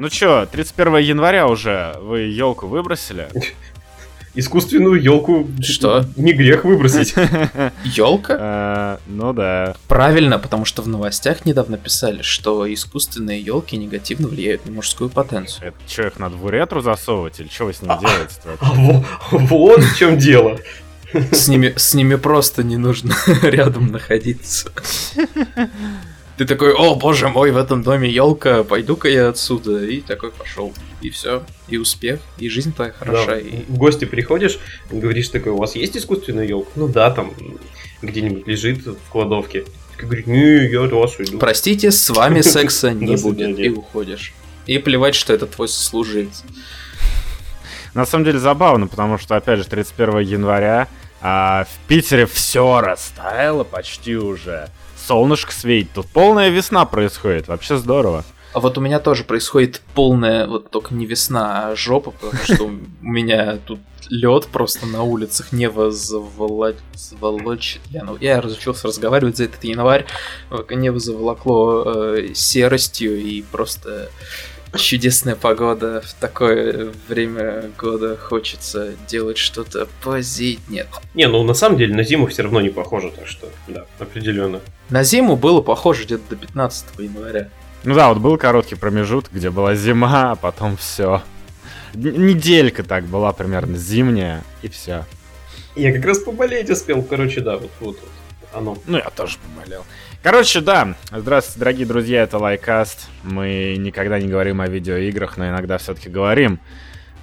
Ну чё, 31 января уже вы елку выбросили? Искусственную елку Что? не грех выбросить. Елка? Э, Ну да. Правильно, потому что в новостях недавно писали, что искусственные елки негативно влияют на мужскую потенцию. Это что, их надо в уретру засовывать или что вы с ними А, делаете? А во- Вот в чем дело. С ними, с ними просто не нужно рядом находиться. Ты такой, о боже мой, в этом доме елка, пойду-ка я отсюда. И такой пошел. И все. И успех, и жизнь твоя хороша. Да, И... В гости приходишь, говоришь такой, у вас есть искусственная елка? Ну да, там где-нибудь лежит в кладовке. Такой говорит, не, я от вас уйду. Простите, с вами секса не будет. И уходишь. И плевать, что это твой сослуживец. На самом деле забавно, потому что, опять же, 31 января а, в Питере все растаяло почти уже. Солнышко светит. Тут полная весна происходит. Вообще здорово. А вот у меня тоже происходит полная, вот только не весна, а жопа, потому что у меня тут лед просто на улицах небо заволочит. Я, ну, я разучился разговаривать за этот январь. Небо заволокло э, серостью и просто чудесная погода в такое время года хочется делать что-то позитнее. Не, ну на самом деле на зиму все равно не похоже, так что, да, определенно. На зиму было похоже где-то до 15 января. Ну да, вот был короткий промежуток, где была зима, а потом все. Неделька так была примерно зимняя, и все. Я как раз поболеть успел, короче, да, вот, вот, вот оно. Ну, я тоже поболел. Короче, да. Здравствуйте, дорогие друзья, это Лайкаст. Мы никогда не говорим о видеоиграх, но иногда все-таки говорим.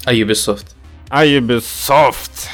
А Ubisoft? А Ubisoft.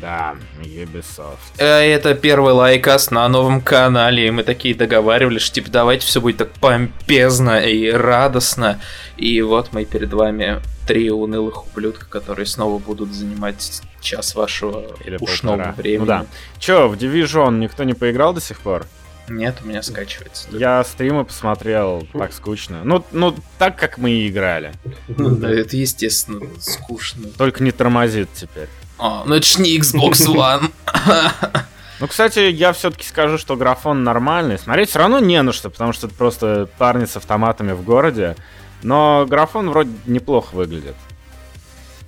Да, Ubisoft. Э, Это первый лайкаст на новом канале, и мы такие договаривались, что типа давайте все будет так помпезно и радостно. И вот мы перед вами три унылых ублюдка, которые снова будут занимать час вашего Или ушного полтора. времени. Ну да. Че, в Division никто не поиграл до сих пор? Нет, у меня скачивается. Я стримы посмотрел, так скучно. Ну, ну, так, как мы и играли. Ну да, это естественно скучно. Только не тормозит теперь. А, ну это ж не Xbox One. Ну, кстати, я все-таки скажу, что графон нормальный. Смотреть все равно не на что, потому что это просто парни с автоматами в городе. Но графон вроде неплохо выглядит.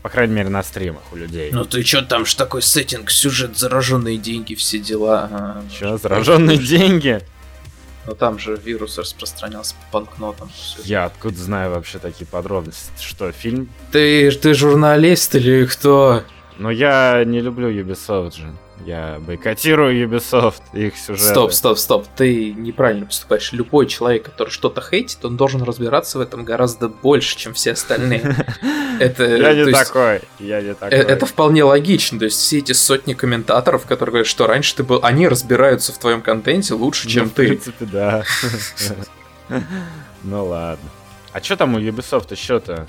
По крайней мере, на стримах у людей. Ну ты чё, там ж такой сеттинг, сюжет, зараженные деньги, все дела. А, Че, зараженные деньги? Ну там же вирус распространялся по банкнотам. Я откуда знаю вообще такие подробности? Что, фильм? Ты, ты журналист или кто? Но я не люблю Ubisoft же. Я бойкотирую Ubisoft, их сюжеты. Стоп, стоп, стоп, ты неправильно поступаешь. Любой человек, который что-то хейтит, он должен разбираться в этом гораздо больше, чем все остальные. Это, Я не есть, такой, я не э, такой. Это вполне логично. То есть все эти сотни комментаторов, которые говорят, что раньше ты был, они разбираются в твоем контенте лучше, Ну, чем в ты. принципе, да. Ну ладно. А что там у Ubisoft еще-то?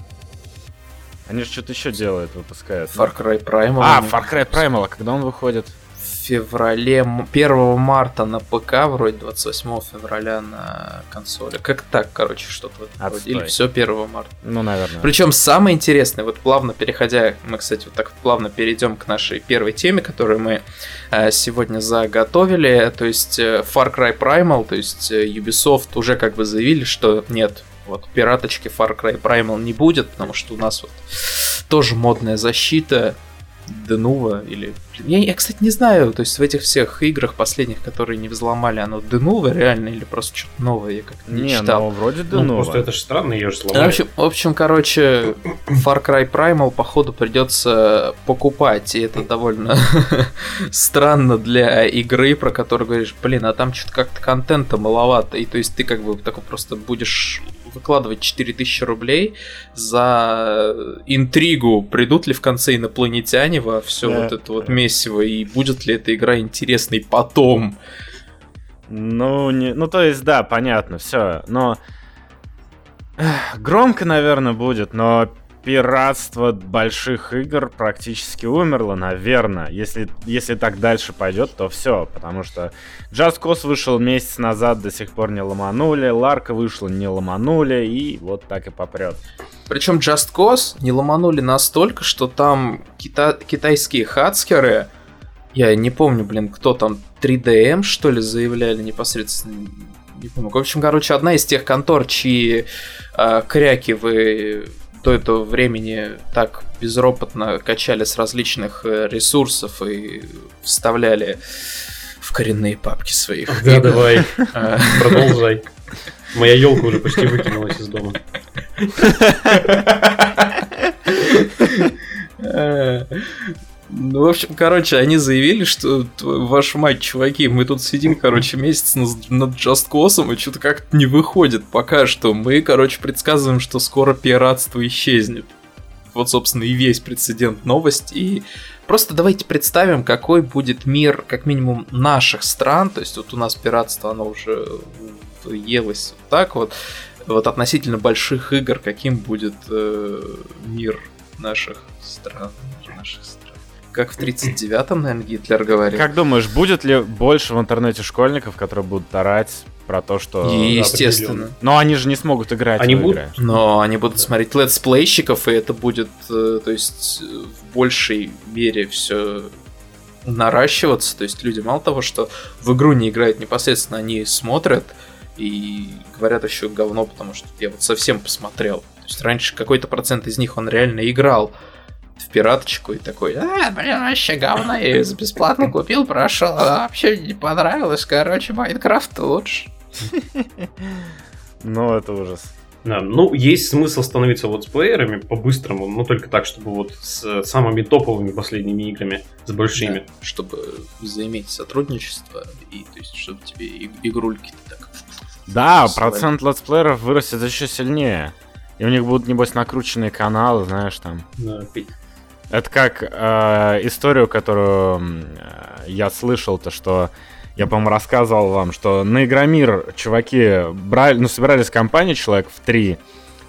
Они же что-то еще делают, выпускают. Far Cry Primal. А, Far Cry Primal, а когда он выходит? в феврале, м- 1 марта на ПК, вроде 28 февраля на консоли. Как так, короче, что-то в этом роде. Отстой. Или все 1 марта. Ну, наверное. Причем самое интересное, вот плавно переходя, мы, кстати, вот так вот плавно перейдем к нашей первой теме, которую мы э, сегодня заготовили, то есть э, Far Cry Primal, то есть э, Ubisoft уже как бы заявили, что нет, вот пираточки Far Cry Primal не будет, потому что у нас вот тоже модная защита Денува или... Я, я, кстати, не знаю, то есть в этих всех играх последних, которые не взломали, оно Денува реально или просто что-то новое, я как-то не, Не, читал. ну вроде Ну, Денова. просто это же странно, ее же В сломали. общем, в общем, короче, Far Cry Primal, походу, придется покупать, и это довольно странно для игры, про которую говоришь, блин, а там что-то как-то контента маловато, и то есть ты как бы такой просто будешь выкладывать 4000 рублей за интригу, придут ли в конце инопланетяне во все Да. вот это вот месиво, и будет ли эта игра интересной потом. Ну, не... ну, то есть, да, понятно, все. Но громко, наверное, будет, но пиратство больших игр практически умерло, наверное. Если, если так дальше пойдет, то все. Потому что Just Cause вышел месяц назад, до сих пор не ломанули. Ларка вышла, не ломанули. И вот так и попрет. Причем Just Cause не ломанули настолько, что там кита- китайские хацкеры, я не помню, блин, кто там, 3DM, что ли, заявляли непосредственно, не помню. В общем, короче, одна из тех контор, чьи э, кряки вы до этого времени так безропотно качали с различных э, ресурсов и вставляли в коренные папки своих. Да, давай, продолжай. Моя елка уже почти выкинулась из дома. Ну, в общем, короче, они заявили, что вашу мать, чуваки, мы тут сидим, короче, месяц над Just Cause, и что-то как-то не выходит пока что. Мы, короче, предсказываем, что скоро пиратство исчезнет. Вот, собственно, и весь прецедент новость. И просто давайте представим, какой будет мир, как минимум, наших стран. То есть вот у нас пиратство, оно уже елось вот так вот. Вот относительно больших игр, каким будет э, мир наших стран. Наших стран как в 39-м, наверное, Гитлер говорил. Как думаешь, будет ли больше в интернете школьников, которые будут орать про то, что... Естественно. Но они же не смогут играть они в будут... игры. Но они будут смотреть летсплейщиков, и это будет, э, то есть, в большей мере все наращиваться. То есть люди мало того, что в игру не играют непосредственно, они смотрят и говорят еще говно, потому что я вот совсем посмотрел. То есть раньше какой-то процент из них он реально играл в пираточку и такой, а, блин, вообще говно, я ее бесплатно купил, прошел, а вообще не понравилось, короче, Minecraft лучше. Ну, это ужас. Да, ну, есть смысл становиться летсплеерами по-быстрому, но только так, чтобы вот с самыми топовыми последними играми, с большими. Да, чтобы заиметь сотрудничество и, то есть, чтобы тебе игрульки так... Да, процент летсплееров вырастет еще сильнее. И у них будут, небось, накрученные каналы, знаешь, там. Да, это как э, историю, которую э, я слышал, то что я, по-моему, рассказывал вам, что на Игромир чуваки брали, ну, собирались компании человек в три,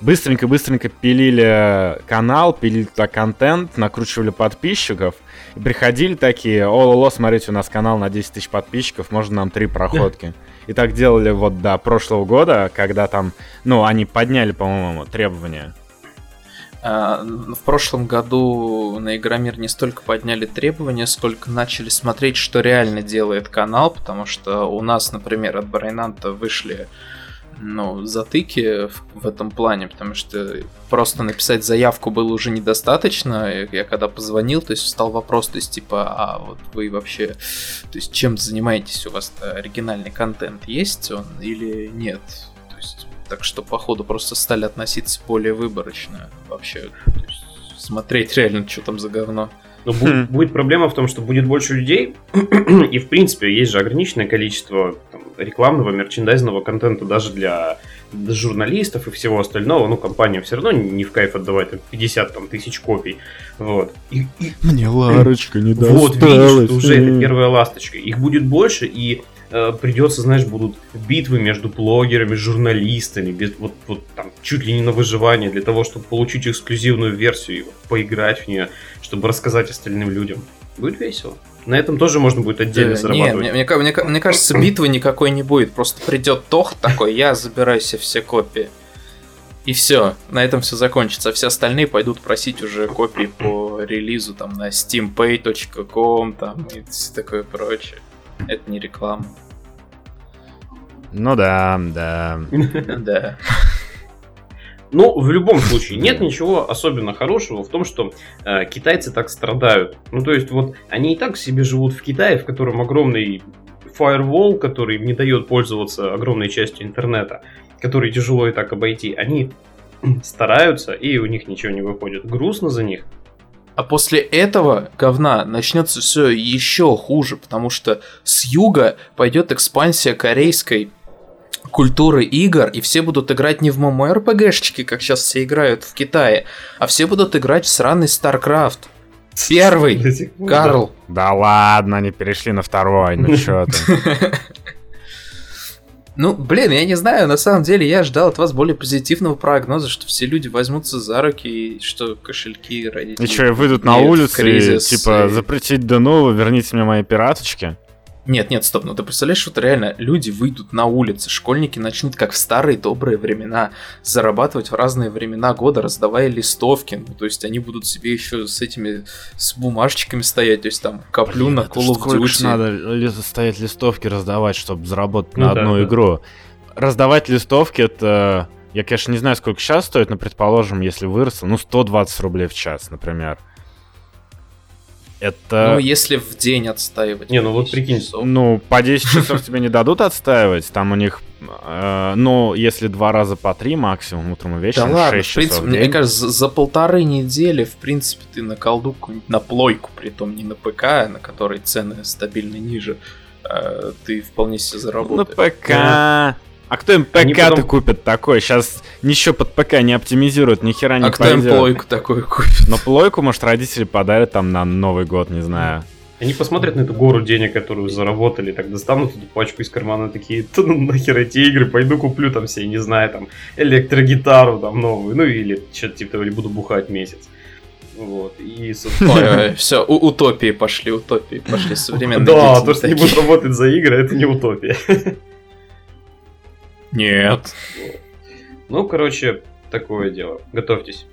быстренько-быстренько пилили канал, пилили туда контент, накручивали подписчиков, и приходили такие, о-ло-ло, смотрите, у нас канал на 10 тысяч подписчиков, можно нам три проходки. И так делали вот до прошлого года, когда там, ну, они подняли, по-моему, требования. А, в прошлом году на Игромир не столько подняли требования, сколько начали смотреть, что реально делает канал, потому что у нас, например, от Брайнанта вышли ну, затыки в, в этом плане, потому что просто написать заявку было уже недостаточно. Я когда позвонил, то есть встал вопрос, то есть типа, а вот вы вообще, то есть чем занимаетесь, у вас оригинальный контент есть он или нет? Так что, походу, просто стали относиться более выборочно вообще. Смотреть реально, что там за говно. Но будет, хм. будет проблема в том, что будет больше людей, и в принципе есть же ограниченное количество там, рекламного, мерчендайзного контента даже для, для журналистов и всего остального. Ну, компания все равно не в кайф отдавать там, 50 там, тысяч копий. Вот. И, и... Мне Ларочка не досталась. Вот, видишь, уже это первая ласточка. Их будет больше, и Э, придется, знаешь, будут битвы между блогерами, журналистами, без, вот, вот там чуть ли не на выживание для того, чтобы получить эксклюзивную версию и вот, поиграть в нее, чтобы рассказать остальным людям. Будет весело. На этом тоже можно будет отдельно да, зарабатывать. Не, мне, мне, мне, мне кажется, битвы никакой не будет. Просто придет Тох такой, я забираю себе все копии. И все, на этом все закончится. А все остальные пойдут просить уже копии по релизу там на steampay.com там и все такое прочее. Это не реклама. Ну да, да. Да. Ну, в любом случае, нет ничего особенно хорошего в том, что э, китайцы так страдают. Ну, то есть, вот они и так себе живут в Китае, в котором огромный firewall, который не дает пользоваться огромной частью интернета, который тяжело и так обойти. Они стараются, и у них ничего не выходит. Грустно за них. А после этого говна начнется все еще хуже, потому что с юга пойдет экспансия корейской культуры игр, и все будут играть не в ММО-РПГшечки, как сейчас все играют в Китае, а все будут играть в сраный StarCraft. Первый, Карл. Да ладно, они перешли на второй, ну чё ты. Ну, блин, я не знаю, на самом деле я ждал от вас более позитивного прогноза, что все люди возьмутся за руки, и что кошельки родители... И что, выйдут на улицу и, типа, запретить до нового, верните мне мои пираточки? Нет, нет, стоп, ну ты представляешь, что реально люди выйдут на улицы, школьники начнут, как в старые добрые времена, зарабатывать в разные времена года, раздавая листовки. Ну, то есть они будут себе еще с этими, с бумажечками стоять, то есть там коплю Блин, на Call of Duty. надо стоять листовки раздавать, чтобы заработать ну, на одну да, игру? раздавать листовки, это... Я, конечно, не знаю, сколько сейчас стоит, но, предположим, если выросло, ну, 120 рублей в час, например. Это... Ну, если в день отстаивать. Не, ну вот прикинь. часов. Ну, по 10 часов тебе не дадут отстаивать. Там у них, э, ну, если два раза по три максимум, утром и Да вечером, ладно, 6 в принципе, часов в мне кажется, за, за полторы недели, в принципе, ты на колду, на плойку, притом не на ПК, на которой цены стабильно ниже, э, ты вполне себе заработаешь. ПК... А кто им ПК-то потом- купит такой? Сейчас ничего под ПК не оптимизируют, ни хера не а кто им плойку такую купит? Но плойку, может, родители подарят там на Новый год, не знаю. Они посмотрят на эту гору денег, которую заработали, так достанут эту пачку из кармана, такие, «Да ну нахер эти игры, пойду куплю там все, не знаю, там, электрогитару там новую, ну или что-то типа того, или буду бухать месяц. Вот, и, собственно, все, утопии пошли, утопии пошли, современные Да, то, что не будут работать за игры, это не утопия. Нет. Ну, короче, такое дело. Готовьтесь.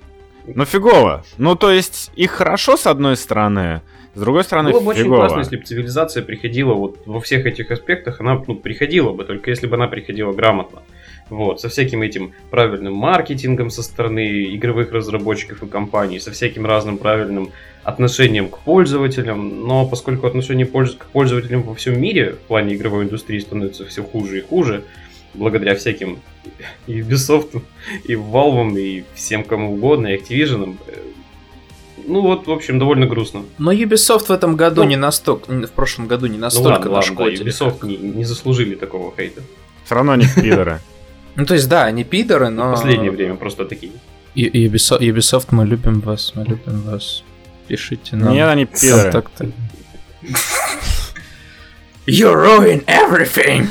Ну, фигово. Ну, то есть, их хорошо, с одной стороны, с другой стороны, Было бы очень фигово. классно, если бы цивилизация приходила вот во всех этих аспектах, она ну, приходила бы, только если бы она приходила грамотно. Вот, со всяким этим правильным маркетингом со стороны игровых разработчиков и компаний, со всяким разным правильным отношением к пользователям. Но поскольку отношение польз- к пользователям во всем мире в плане игровой индустрии становится все хуже и хуже, благодаря всяким и Ubisoft, и Valve, и всем кому угодно, и Activision, э, ну вот, в общем, довольно грустно. Но Ubisoft в этом году Ну, не настолько, в прошлом году не Ну настолько ладно, ладно, да, нашкодили. Ubisoft не, не заслужили такого хейта. Все равно они пидоры. Ну, то есть, да, они пидоры, В но... последнее время просто такие. И- Ubisoft, Ubisoft, мы любим вас, мы любим вас. Пишите нам. Нет, они пидоры. You ruin everything!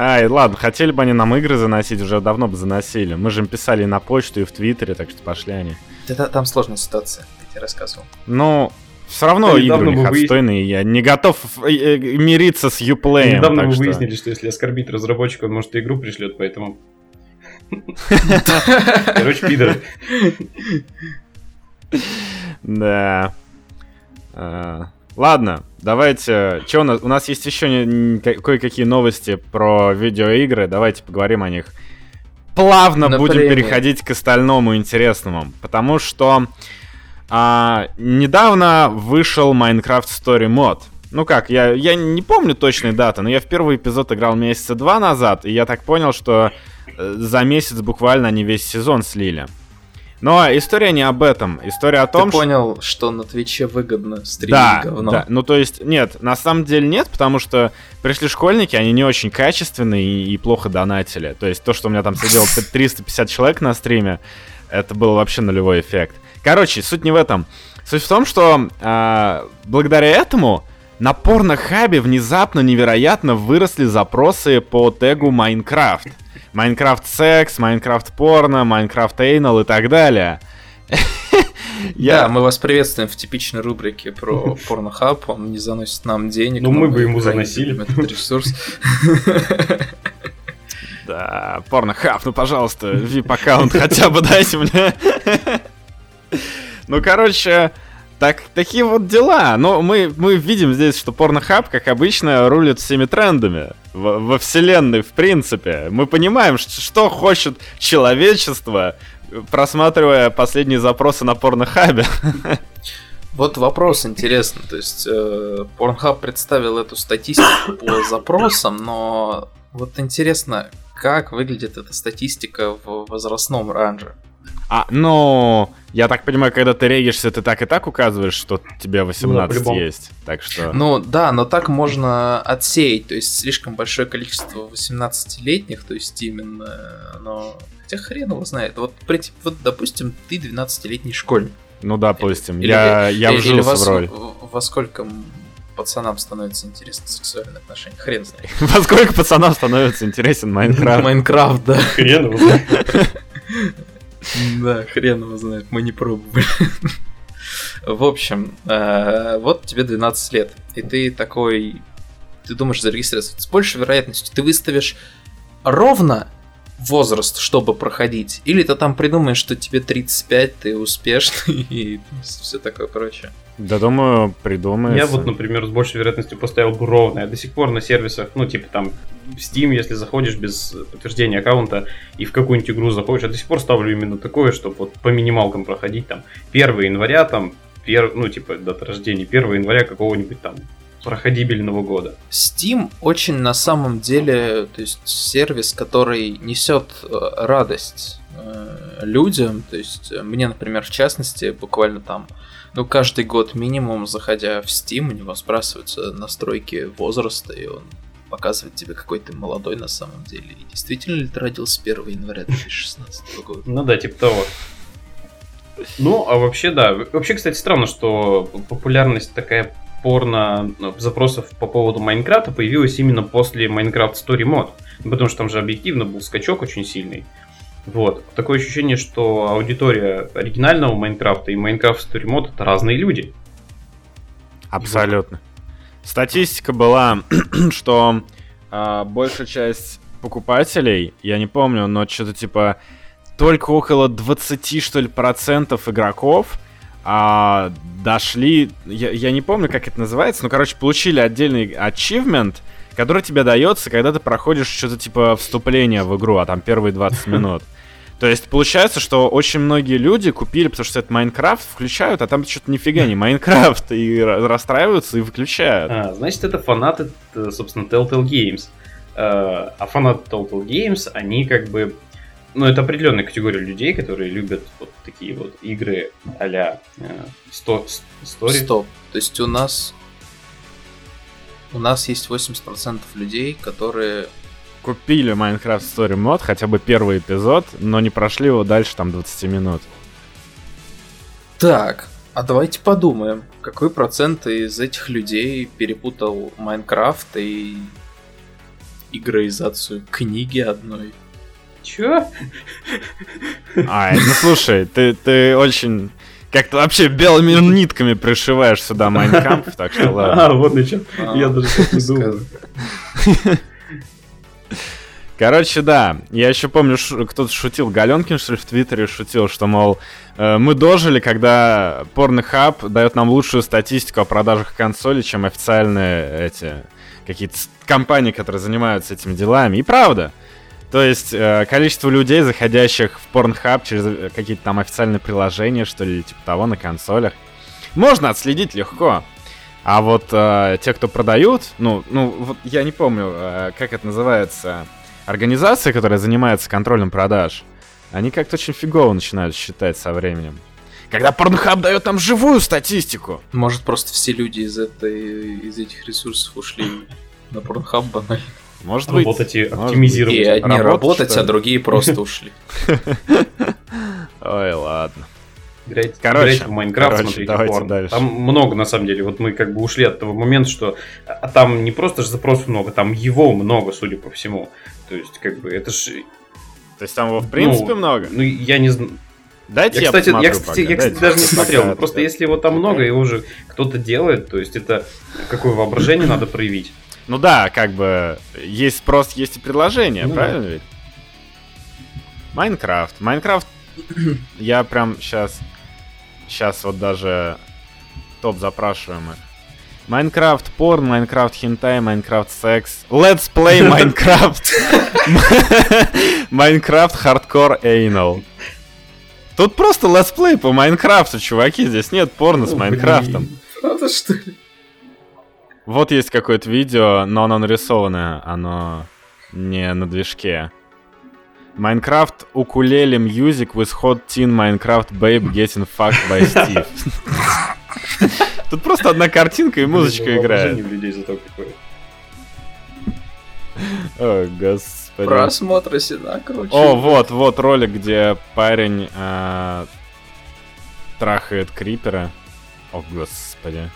Ай, ладно, хотели бы они нам игры заносить, уже давно бы заносили. Мы же им писали и на почту, и в Твиттере, так что пошли они. Да, там сложная ситуация, я тебе рассказывал. Ну, все равно Да, игры у них мы выяс- отстойные, я не готов э, э, мириться с Юплеем. Недавно вы что- выяснили, что если оскорбить разработчика, он может и игру пришлет, поэтому... Короче, пидоры. Да. А, Ладно, давайте. Че у нас? У нас есть еще кое-какие новости про видеоигры. Давайте поговорим о них. Плавно будем Например? переходить к остальному интересному. Потому что а, недавно вышел Minecraft Story Mod. Ну как, я, я не помню точной даты, но я в первый эпизод играл месяца два назад, и я так понял, что э, за месяц буквально они весь сезон слили. Но история не об этом. История о том, Ты что... понял, что на Твиче выгодно стримить Да, говно? да, ну то есть, нет, на самом деле нет, потому что пришли школьники, они не очень качественные и, и плохо донатили. То есть то, что у меня там сидело 350 человек на стриме, это был вообще нулевой эффект. Короче, суть не в этом. Суть в том, что а, благодаря этому на порнохабе внезапно невероятно выросли запросы по тегу Майнкрафт. Майнкрафт секс, Майнкрафт порно, Майнкрафт эйнал и так далее. Да, мы вас приветствуем в типичной рубрике про порнохаб. Он не заносит нам денег. Ну, мы бы ему заносили. Этот ресурс. Да, порнохаб, ну пожалуйста, VIP-аккаунт хотя бы дайте мне. Ну, короче, так, такие вот дела. Но мы, мы видим здесь, что порнохаб, как обычно, рулит всеми трендами во, во вселенной, в принципе. Мы понимаем, ш- что хочет человечество, просматривая последние запросы на порнохабе. Вот вопрос интересный. То есть э, Pornhub представил эту статистику по запросам, но вот интересно, как выглядит эта статистика в возрастном ранже. А, ну, я так понимаю, когда ты регишься, ты так и так указываешь, что тебе 18 по-любому. есть. Так что... Ну да, но так можно отсеять, то есть слишком большое количество 18-летних, то есть именно, но... Хотя хрен его знает. Вот, при- вот допустим, ты 12-летний школьник. Ну, допустим, Или- я, я Или- или вжился во, в роль. во сколько пацанам становится интересно сексуальные отношения? Хрен знает. Во сколько пацанам становится интересен Майнкрафт? Майнкрафт, да. Хрен его знает. Да, хрен его знает, мы не пробовали. В общем, э, вот тебе 12 лет, и ты такой, ты думаешь зарегистрироваться. С большей вероятностью ты выставишь ровно возраст, чтобы проходить. Или ты там придумаешь, что тебе 35, ты успешный и все такое прочее. Да, думаю, придумаешь. Я вот, например, с большей вероятностью поставил бы ровно. Я до сих пор на сервисах, ну, типа там, в Steam, если заходишь без подтверждения аккаунта и в какую-нибудь игру заходишь, я до сих пор ставлю именно такое, чтобы вот по минималкам проходить там 1 января, там, пер, ну, типа, дата рождения 1 января какого-нибудь там проходибельного года. Steam очень на самом деле, то есть сервис, который несет э, радость э, людям, то есть э, мне, например, в частности, буквально там, ну, каждый год минимум, заходя в Steam, у него сбрасываются настройки возраста, и он показывает тебе, какой ты молодой на самом деле. И действительно ли ты родился 1 января 2016 года? Ну да, типа того. Ну, а вообще, да. Вообще, кстати, странно, что популярность такая порно ну, запросов по поводу Майнкрафта появилась именно после Minecraft Story Mod. Потому что там же объективно был скачок очень сильный. Вот. Такое ощущение, что аудитория оригинального Майнкрафта и Minecraft Story Mod это разные люди. Абсолютно. Статистика была, что э, большая часть покупателей, я не помню, но что-то типа только около 20, что ли, процентов игроков а, дошли, я, я не помню, как это называется, но, короче, получили отдельный achievement, который тебе дается, когда ты проходишь что-то типа вступления в игру, а там первые 20 минут. То есть получается, что очень многие люди купили, потому что это Майнкрафт, включают, а там что-то нифига не Майнкрафт, и расстраиваются и выключают. А, значит, это фанаты, собственно, Telltale Games. А, а фанаты Telltale Games, они как бы ну, это определенная категория людей, которые любят вот такие вот игры а-ля э, сто, Story. Стоп. То есть у нас у нас есть 80% людей, которые купили Minecraft Story Mod, хотя бы первый эпизод, но не прошли его дальше там 20 минут. Так, а давайте подумаем, какой процент из этих людей перепутал Майнкрафт и игроизацию книги одной? Чё? А, ну слушай, ты, ты очень как-то вообще белыми нитками пришиваешь сюда Майнкамп, так что ладно. А, вот на чем. Я даже так не думал. Короче, да, я еще помню, кто-то шутил, Галенкин, что ли, в Твиттере шутил, что, мол, э, мы дожили, когда Pornhub дает нам лучшую статистику о продажах консолей, чем официальные эти какие-то компании, которые занимаются этими делами. И правда, то есть э, количество людей, заходящих в Pornhub через э, какие-то там официальные приложения, что ли, типа того, на консолях, можно отследить легко. А вот э, те, кто продают, ну, ну, вот я не помню, э, как это называется, организация, которая занимается контролем продаж, они как-то очень фигово начинают считать со временем. Когда Pornhub дает нам живую статистику. Может, просто все люди из, этой, из этих ресурсов ушли на Pornhub банально. Может быть. Работать и оптимизировать. И одни работать, работать а другие просто ушли. Ой, ладно. Играйте, короче, играйте в Майнкрафт, смотрите порно. Дальше. Там много, на самом деле. Вот мы как бы ушли от того момента, что а там не просто же запросов много, там его много, судя по всему. То есть, как бы, это же... То есть там его в принципе ну, много? Ну, я не знаю. Дайте я, кстати, я, кстати, я, кстати даже не смотрел. Просто если его там много, его уже кто-то делает, то есть это какое воображение надо проявить. Ну да, как бы есть спрос, есть и предложение, ну, правильно ведь? Minecraft. Minecraft, я прям сейчас, сейчас вот даже топ запрашиваемых. Minecraft porn, Minecraft hentai, Minecraft sex. Let's play Minecraft. Minecraft hardcore anal. Тут просто летсплей по Майнкрафту, чуваки. Здесь нет порно с Майнкрафтом. Правда, что ли? Вот есть какое-то видео, но оно нарисованное, оно не на движке. Майнкрафт укулеле music with hot teen Minecraft babe getting fucked by Steve. Тут просто одна картинка и музычка играет. зато какое. О, господи. Просмотры всегда круче. О, вот, вот ролик, где парень э, трахает крипера. О, господи.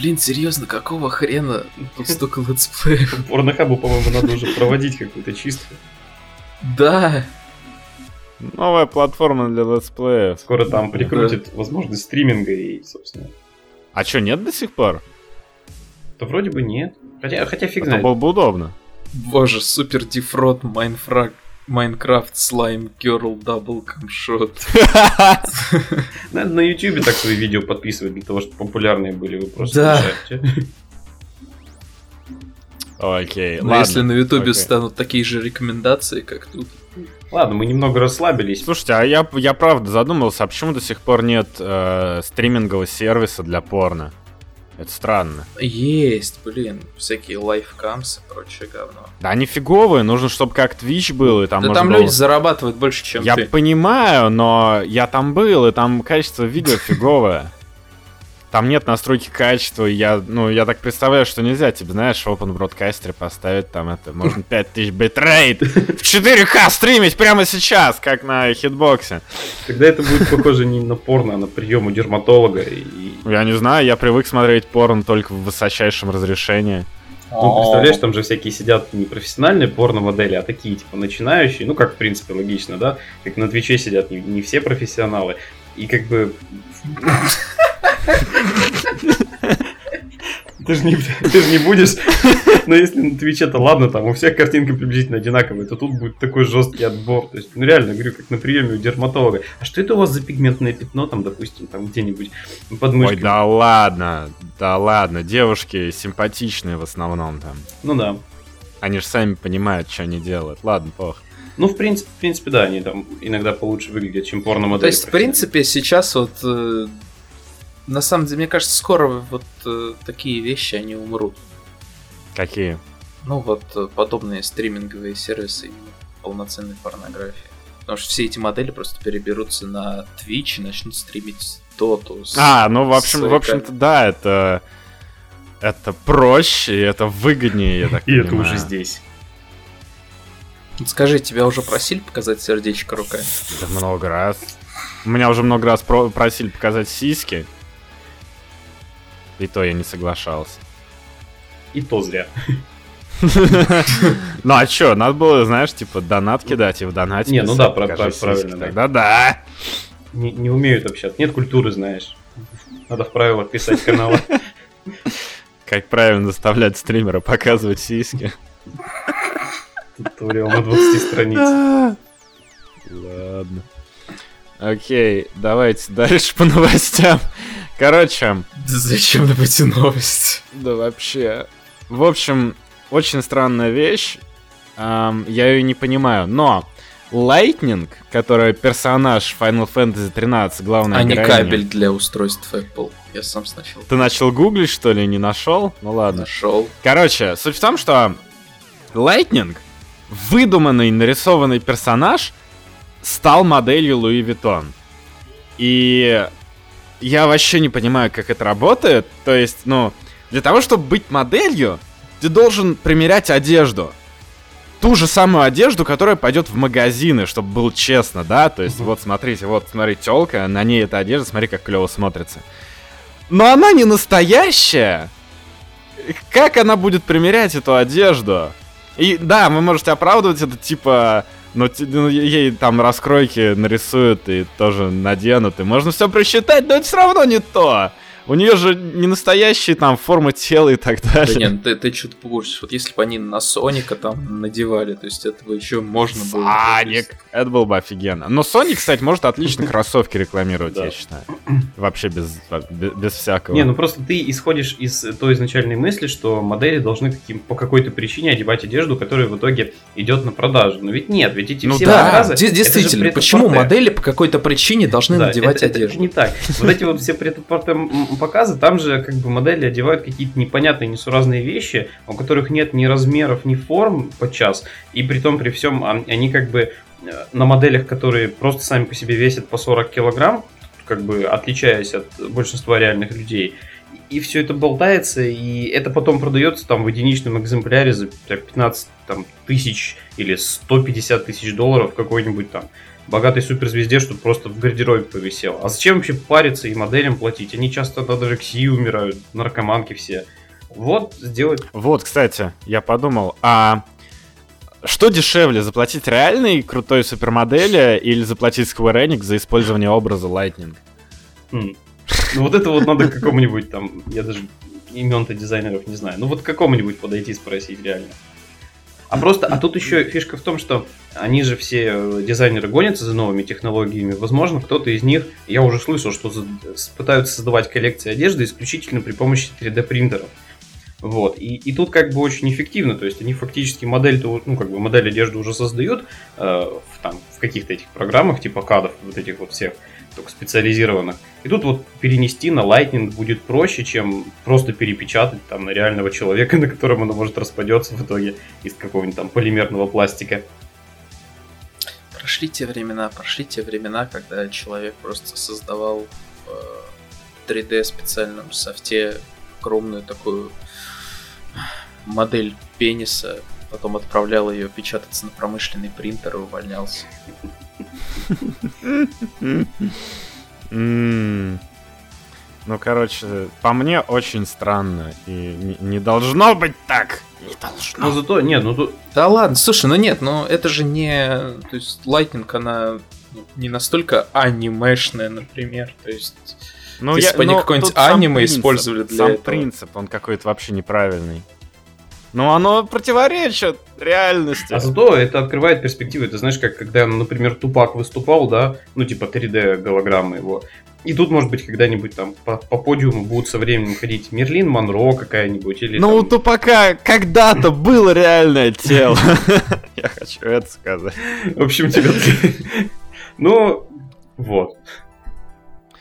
Блин, серьезно, какого хрена тут столько летсплеев? Порнохабу, по-моему, надо уже проводить какую-то чистку. Да. Новая платформа для летсплеев. Скоро там прикрутит да. возможность стриминга и, собственно. А что, нет до сих пор? Да вроде бы нет. Хотя, хотя фиг Это было бы удобно. Боже, супер дефрод, Майнфраг, Minecraft, slime, girl, double, cumshot. Надо на ютубе так свои видео подписывать, для того, чтобы популярные были. Вы просто Да. Окей, Но ладно. если на ютубе станут такие же рекомендации, как тут. Ладно, мы немного расслабились. Слушайте, а я, я правда задумался, а почему до сих пор нет э, стримингового сервиса для порно? Это странно. Есть, блин, всякие live cams и прочее говно. Да они фиговые, нужно, чтобы как Twitch был, и там да там было- люди зарабатывают больше, чем Я ты. понимаю, но я там был, и там качество видео фиговое. Там нет настройки качества, я, ну, я так представляю, что нельзя, тебе, знаешь, в Open Broadcaster поставить там это, можно 5000 битрейт в 4К стримить прямо сейчас, как на хитбоксе. Тогда это будет похоже не на порно, а на прием у дерматолога. И... Я не знаю, я привык смотреть порно только в высочайшем разрешении. Ну, представляешь, там же всякие сидят не профессиональные порно-модели, а такие, типа, начинающие. Ну, как, в принципе, логично, да? Как на Твиче сидят не, не все профессионалы. И как бы... Ты же не, ты ж не будешь... Но если на Твиче-то ладно, там у всех картинки приблизительно одинаковые, то тут будет такой жесткий отбор. То есть, ну реально, говорю, как на приеме у дерматолога. А что это у вас за пигментное пятно там, допустим, там где-нибудь под Ой, мышкой? да ладно, да ладно, девушки симпатичные в основном там. Ну да. Они же сами понимают, что они делают. Ладно, плохо. Ну, в принципе, в принципе, да, они там иногда получше выглядят, чем порно-модели. То есть, в принципе, сейчас вот... э, на самом деле, мне кажется, скоро вот э, такие вещи, они умрут. Какие? Ну, вот э, подобные стриминговые сервисы полноценной порнографии. Потому что все эти модели просто переберутся на Twitch и начнут стримить Доту. с- А, ну, в общем, в общем-то, да, это... Это проще, и это выгоднее, я так И это понимаю. уже здесь. Скажи, тебя уже просили показать сердечко руками? Да много раз. Меня уже много раз про- просили показать сиськи. И то я не соглашался. И то зря. Ну а чё, надо было, знаешь, типа донат кидать и в донате Не, ну да, правильно, да. Тогда да. Не, умеют общаться. Нет культуры, знаешь. Надо в правилах писать канала. Как правильно заставлять стримера показывать сиськи. Туториал на 20 страниц. Ладно. Окей, давайте дальше по новостям. Короче, Зачем нам эти новости? да вообще. В общем, очень странная вещь. Я ее не понимаю, но Lightning, который персонаж Final Fantasy 13, главная А не героиня- кабель для устройств Apple. Я сам сначала Ты начал гуглить, что ли, не нашел? Ну ладно. нашел. Короче, суть в том, что Lightning, выдуманный, нарисованный персонаж, стал моделью Луи Vuitton. И я вообще не понимаю, как это работает. То есть, ну, для того, чтобы быть моделью, ты должен примерять одежду. Ту же самую одежду, которая пойдет в магазины, чтобы было честно, да? То есть, вот смотрите, вот смотри, телка, на ней эта одежда, смотри, как клево смотрится. Но она не настоящая. Как она будет примерять эту одежду? И да, вы можете оправдывать это, типа, ну, ну, ей там раскройки нарисуют и тоже наденут, и можно все просчитать, но это все равно не то. У нее же не настоящие там формы тела и так Да далее. нет, ты, ты что-то пугаешься. Вот если бы они на Соника там надевали, то есть этого еще можно было. Соник. Это было бы офигенно. Но Sony, кстати, может отлично кроссовки рекламировать, Да. я считаю. Вообще без, без, без всякого. Не, ну просто ты исходишь из той изначальной мысли, что модели должны каким, по какой-то причине одевать одежду, которая в итоге идет на продажу. Но ведь нет, ведь эти Ну все да, это же действительно, почему модели по какой-то причине должны Да, надевать это, это одежду? не так. Вот эти вот все м- показы, там же как бы модели одевают какие-то непонятные, несуразные вещи, у которых нет ни размеров, ни форм подчас, и при том, при всем, ан- они как бы э, на моделях, которые просто сами по себе весят по 40 килограмм, как бы отличаясь от большинства реальных людей, и все это болтается, и это потом продается там в единичном экземпляре за так, 15 там, тысяч или 150 тысяч долларов какой-нибудь там богатой суперзвезде, чтобы просто в гардеробе повисел. А зачем вообще париться и моделям платить? Они часто от анорексии умирают, наркоманки все. Вот, сделать... Вот, кстати, я подумал, а что дешевле, заплатить реальной крутой супермодели или заплатить Square Enix за использование образа Lightning? м, Ну вот это вот надо какому-нибудь там, я даже имен-то дизайнеров не знаю. Ну вот к какому-нибудь подойти и спросить реально. А просто, а тут еще фишка в том, что они же все дизайнеры гонятся за новыми технологиями. Возможно, кто-то из них, я уже слышал, что пытаются создавать коллекции одежды исключительно при помощи 3D принтеров. Вот. И, и тут как бы очень эффективно, то есть они фактически модель, ну, как бы модель одежды уже создают э, в, там, в каких-то этих программах, типа кадов, вот этих вот всех, только специализированных. И тут вот перенести на Lightning будет проще, чем просто перепечатать там на реального человека, на котором оно может распадется в итоге из какого-нибудь там полимерного пластика. Прошли те времена, прошли те времена, когда человек просто создавал в 3D специальном софте огромную такую модель пениса, потом отправлял ее печататься на промышленный принтер и увольнялся. Ну, короче, по мне очень странно. И не, должно быть так. Не должно. Ну, зато, нет, ну тут... Да ладно, слушай, ну нет, ну это же не... То есть, Lightning, она не настолько анимешная, например. То есть, ну, если бы они какой-нибудь аниме использовали для сам этого. принцип, он какой-то вообще неправильный. Ну, оно противоречит реальности. А зато это открывает перспективы. Ты знаешь, как когда, например, Тупак выступал, да, ну, типа 3D голограммы его. И тут, может быть, когда-нибудь там по, по подиуму будут со временем ходить Мерлин Монро какая-нибудь или. Ну, там... у Тупака когда-то было реальное тело. Я хочу это сказать. В общем, тебе. Ну, вот.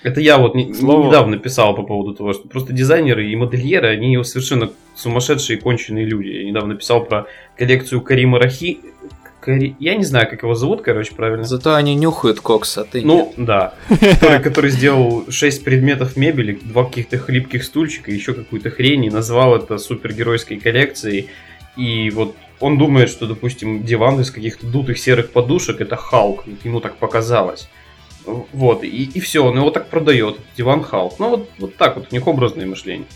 Это я вот не, Слово... недавно писал по поводу того, что просто дизайнеры и модельеры, они совершенно сумасшедшие конченые люди. Я недавно писал про коллекцию Карима Рахи. Кари... Я не знаю, как его зовут, короче, правильно. Зато они нюхают кокс, а ты Ну, нет. да. Который, который сделал 6 предметов мебели, два каких-то хлипких стульчика, еще какую-то хрень, и назвал это супергеройской коллекцией. И вот он думает, что, допустим, диван из каких-то дутых серых подушек это Халк. Ему так показалось. Вот, и, и все, он его так продает, диван Халк. Ну вот, вот так вот, у них образное мышление.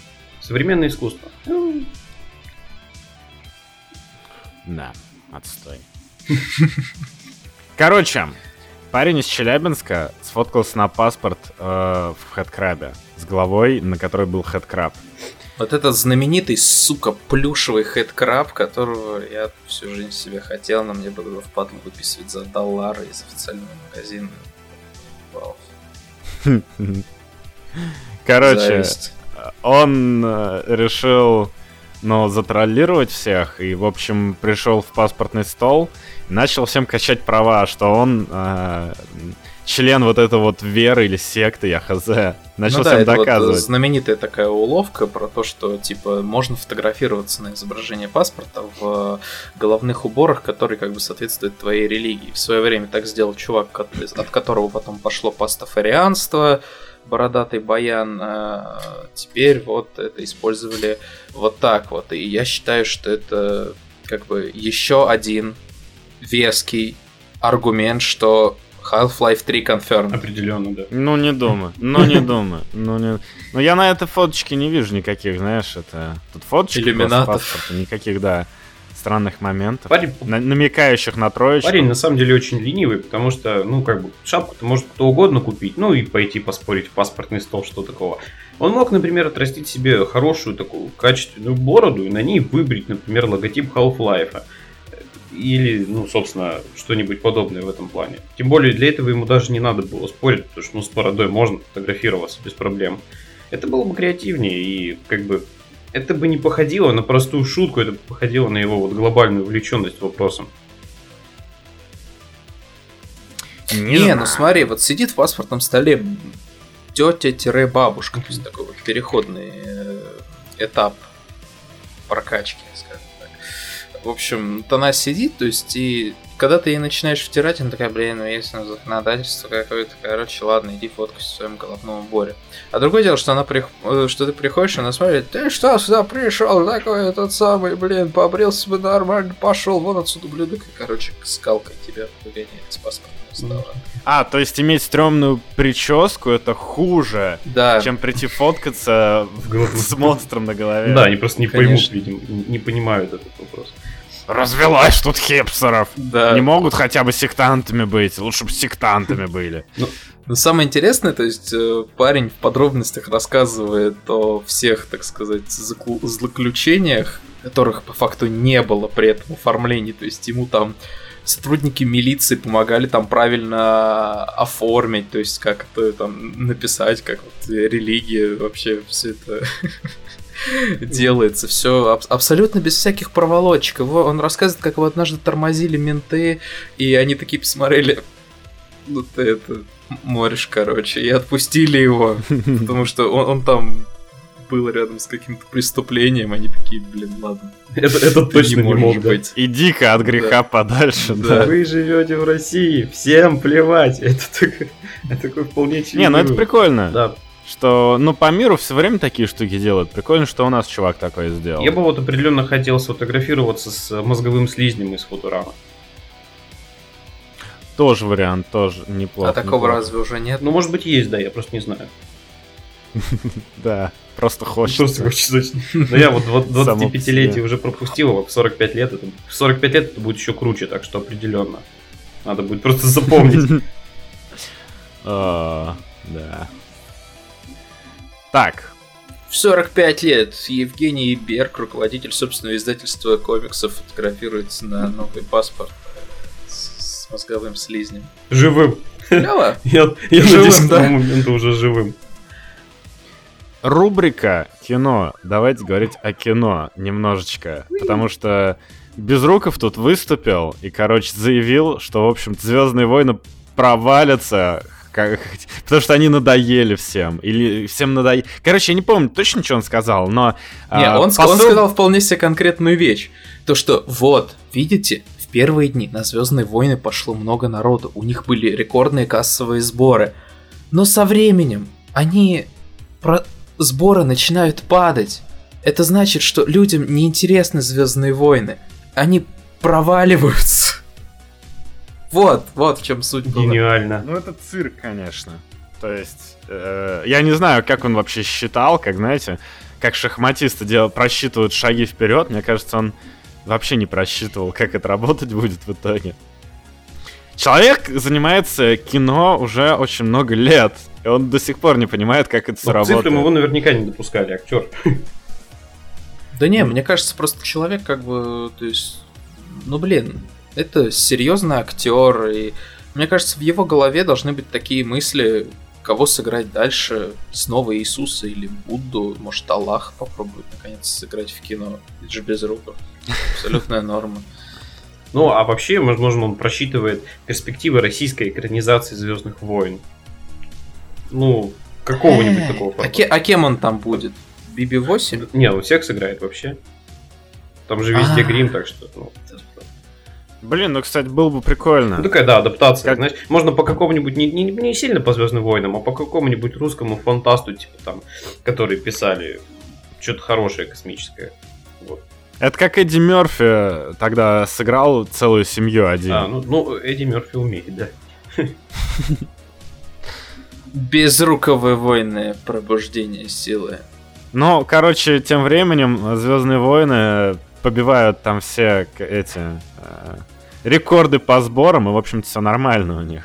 Современное искусство. Да, отстой. Короче, парень из Челябинска сфоткался на паспорт э, в хедкрабе с головой, на которой был хедкраб. Вот этот знаменитый, сука, плюшевый хедкраб, которого я всю жизнь себе хотел, но мне было впадло выписывать за доллары из официального магазина. Короче, он э, решил, ну, затроллировать всех, и, в общем, пришел в паспортный стол, начал всем качать права, что он э, член вот этой вот веры или секты, я хз. Начал ну, да, всем доказывать. Вот знаменитая такая уловка про то, что типа можно фотографироваться на изображение паспорта в головных уборах, которые как бы соответствуют твоей религии. В свое время так сделал чувак, от которого потом пошло пастафарианство, бородатый баян. А теперь вот это использовали вот так вот. И я считаю, что это как бы еще один веский аргумент, что Half-Life 3 confirmed. Определенно, да. Ну, не думаю. Ну, не думаю. Ну, не... ну, я на этой фоточке не вижу никаких, знаешь, это... Тут фоточки Иллюминатов. никаких, да, странных моментов. Парень... На- намекающих на троечку. Парень, на самом деле, очень ленивый, потому что, ну, как бы, шапку-то может кто угодно купить, ну, и пойти поспорить в паспортный стол, что такого. Он мог, например, отрастить себе хорошую такую качественную бороду и на ней выбрить, например, логотип Half-Life или, ну, собственно, что-нибудь подобное в этом плане. Тем более для этого ему даже не надо было спорить, потому что, ну, с бородой можно фотографироваться без проблем. Это было бы креативнее и, как бы, это бы не походило на простую шутку, это бы походило на его вот глобальную увлеченность вопросом. Не, не ну смотри, вот сидит в паспортном столе тетя-бабушка, то есть такой вот переходный э, этап прокачки, скажем в общем, вот она сидит, то есть, и когда ты ей начинаешь втирать, она такая, блин, ну есть ну, законодательство какое-то, короче, ладно, иди фоткайся в своем головном уборе. А другое дело, что она при... Э, что ты приходишь, она смотрит, ты что сюда пришел, такой этот самый, блин, побрился бы нормально, пошел вон отсюда, блин, и, короче, скалкой тебя выгоняет с паспортного стола. А, то есть иметь стрёмную прическу это хуже, да. чем прийти фоткаться с монстром на голове. Да, они просто не поймут, видимо, не понимают этот вопрос. Развелась тут хипстеров. Да. Не могут хотя бы сектантами быть. Лучше бы сектантами были. Ну, но самое интересное, то есть э, парень в подробностях рассказывает о всех, так сказать, злоключениях которых по факту не было при этом оформлении. То есть ему там сотрудники милиции помогали там правильно оформить, то есть как это там написать, как вот религия вообще все это делается, все аб- абсолютно без всяких проволочек. Его, он рассказывает, как его однажды тормозили менты, и они такие посмотрели, ну ты это морешь, короче, и отпустили его, потому что он, он там был рядом с каким-то преступлением, они такие, блин, ладно. Это, это ты точно не можешь мог, да. быть. Иди-ка от греха Да. подальше, Да. да. Вы живете в России, всем плевать. Это такой, это такой вполне очевидный Не, ну это прикольно, Да. Что, ну, по миру все время такие штуки делают. Прикольно, что у нас чувак такой сделал. Я бы вот определенно хотел сфотографироваться с мозговым слизнем из Футурама. Тоже вариант, тоже неплохо. А такого неплохо. разве уже нет? Ну, может быть, есть, да, я просто не знаю. Да, просто хочется. Просто хочется очень. Но я вот вот Само по 25-летие себе. уже пропустил, а в 45 лет это... В 45 лет это будет еще круче, так что определенно. Надо будет просто запомнить. А, Да. Так, В 45 лет Евгений Берг, руководитель собственного издательства комиксов, фотографируется на новый паспорт с, мозговым слизнем. Живым. Клево. Я, я Живым, надеюсь, к да? тому моменту уже живым. рубрика кино. Давайте говорить о кино немножечко. Потому что Безруков тут выступил и, короче, заявил, что, в общем-то, Звездные войны провалятся. Как- Потому что они надоели всем. Или всем надоели. Короче, я не помню точно, что он сказал, но... Не, а, он, ск- он посыл- сказал вполне себе конкретную вещь. То, что вот, видите, в первые дни на Звездные войны пошло много народу. У них были рекордные кассовые сборы. Но со временем они про сборы начинают падать. Это значит, что людям неинтересны Звездные войны. Они проваливаются. Вот, вот в чем суть была. Гениально. Ну, это цирк, конечно. То есть, э, я не знаю, как он вообще считал, как, знаете, как шахматисты дел... просчитывают шаги вперед. Мне кажется, он вообще не просчитывал, как это работать будет в итоге. Человек занимается кино уже очень много лет, и он до сих пор не понимает, как это к работает. цифрам его наверняка не допускали, актер. Да не, мне кажется, просто человек как бы, то есть, ну блин, это серьезный актер, и мне кажется, в его голове должны быть такие мысли, кого сыграть дальше, снова Иисуса или Будду, может Аллах попробует наконец сыграть в кино, это же без руков. Абсолютная норма. Ну, а вообще, возможно, он просчитывает перспективы российской экранизации Звездных войн. Ну, какого-нибудь такого А, ке- а кем он там будет? BB-8? Не, он всех сыграет вообще. Там же везде А. грим, так что. Ну, Блин, ну, кстати, было бы прикольно. Ну, такая, да, адаптация. Как- Знаешь, можно по какому-нибудь, не, не, не сильно по Звездным войнам, а по какому-нибудь русскому фантасту, типа там, которые писали что-то хорошее космическое. Вот. Это как Эдди Мерфи тогда сыграл целую семью один. А, ну, ну, Эдди Мерфи умеет, да. Безруковые войны, пробуждение силы. Ну, короче, тем временем Звездные войны побивают там все эти э, рекорды по сборам, и, в общем-то, все нормально у них.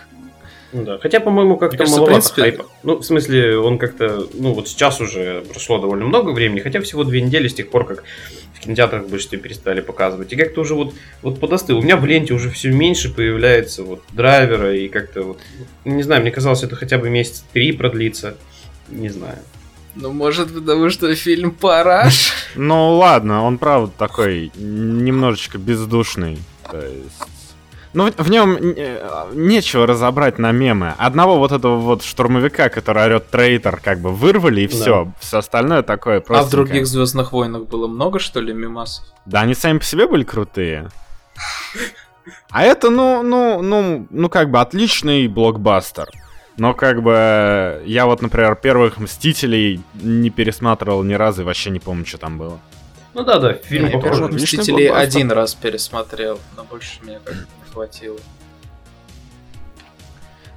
Ну да. Хотя, по-моему, как-то маловато принципе- хайпа. Ну, в смысле, он как-то, ну, вот сейчас уже прошло довольно много времени, хотя всего две недели с тех пор, как в кинотеатрах в большинстве перестали показывать. И как-то уже вот, вот подостыл. У меня в ленте уже все меньше появляется вот драйвера, и как-то вот, ну, не знаю, мне казалось, это хотя бы месяц три продлится. Не знаю. Ну, может, потому что фильм «Параш»? Ну, ладно, он, правда, такой немножечко бездушный. То есть... Ну, в нем нечего разобрать на мемы. Одного вот этого вот штурмовика, который орет трейтер, как бы вырвали, и Да. все. Все остальное такое А просто. в других Звездных войнах было много, что ли, мимасов? Да, они сами по себе были крутые. А это, ну, ну, ну, ну, как бы отличный блокбастер. Но как бы я вот, например, первых Мстителей не пересматривал ни разу и вообще не помню, что там было. Ну да, да, фильм Я похож. «Мстителей» один раз пересмотрел, но больше меня как-то не хватило.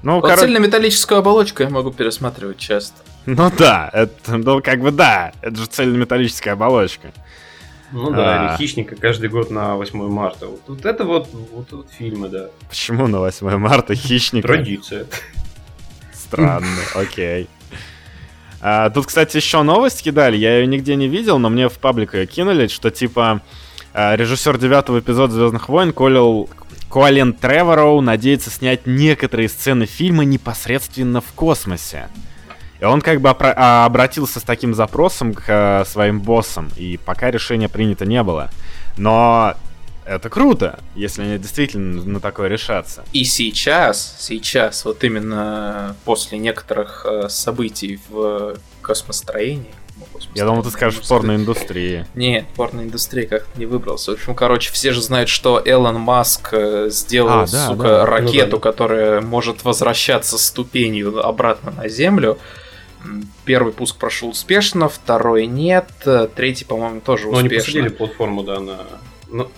Ну, Вот короче, цельнометаллическую оболочку я могу пересматривать часто. ну да, это, ну, как бы да, это же цельнометаллическая оболочка. Ну да, А. или Хищника каждый год на 8 марта. Вот, вот это вот, вот, вот фильмы, да. Почему на 8 марта хищник? Традиция. Странно, окей. А, тут, кстати, еще новость кидали, я ее нигде не видел, но мне в паблик ее кинули, что типа а, режиссер девятого эпизода Звездных войн Колил Колин Тревороу надеется снять некоторые сцены фильма непосредственно в космосе. И он как бы а, обратился с таким запросом к а, своим боссам, и пока решение принято не было. Но это круто, если они действительно на такое решатся. И сейчас, сейчас, вот именно после некоторых э, событий в космостроении, ну, я думал, ты скажешь порноиндустрии. Нет, порноиндустрия как-то не выбрался. В общем, короче, все же знают, что Элон Маск э, сделал, а, да, сука, да. ракету, ну, да. которая может возвращаться ступенью обратно на Землю. Первый пуск прошел успешно, второй нет, третий, по-моему, тоже успешно. Но они посадили платформу, да, на ну,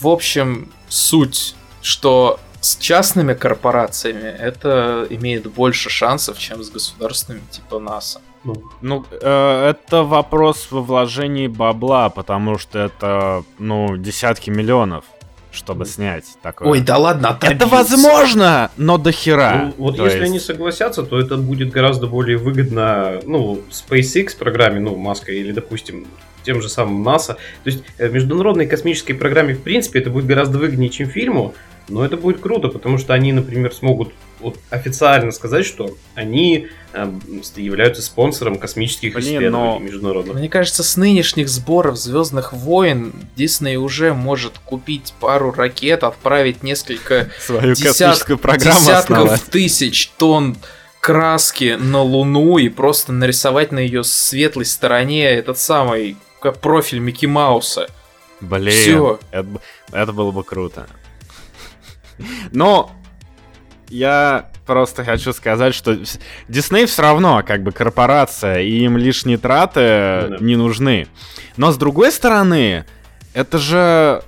в общем, суть, что с частными корпорациями это имеет больше шансов, чем с государственными типа НАСА. Ну, ну э, это вопрос во вложении бабла, потому что это, ну, десятки миллионов, чтобы снять такое. Ой, да ладно, отобьются. Это возможно, но до хера. Ну, вот то если есть... они согласятся, то это будет гораздо более выгодно, ну, SpaceX программе, ну, Маска или, допустим, тем же самым НАСА. То есть в э, международной космической программе, в принципе, это будет гораздо выгоднее, чем фильму, но это будет круто, потому что они, например, смогут вот официально сказать, что они э, являются спонсором космических Блин, исследований но... международных. Мне кажется, с нынешних сборов Звездных войн Дисней уже может купить пару ракет, отправить несколько Свою десят... десятков основать. тысяч тонн краски на Луну и просто нарисовать на ее светлой стороне этот самый профиль Микки Мауса. Блин, Все. Это, это было бы круто. Но я просто хочу сказать, что Дисней все равно как бы корпорация, и им лишние траты ну да. не нужны. Но с другой стороны, это же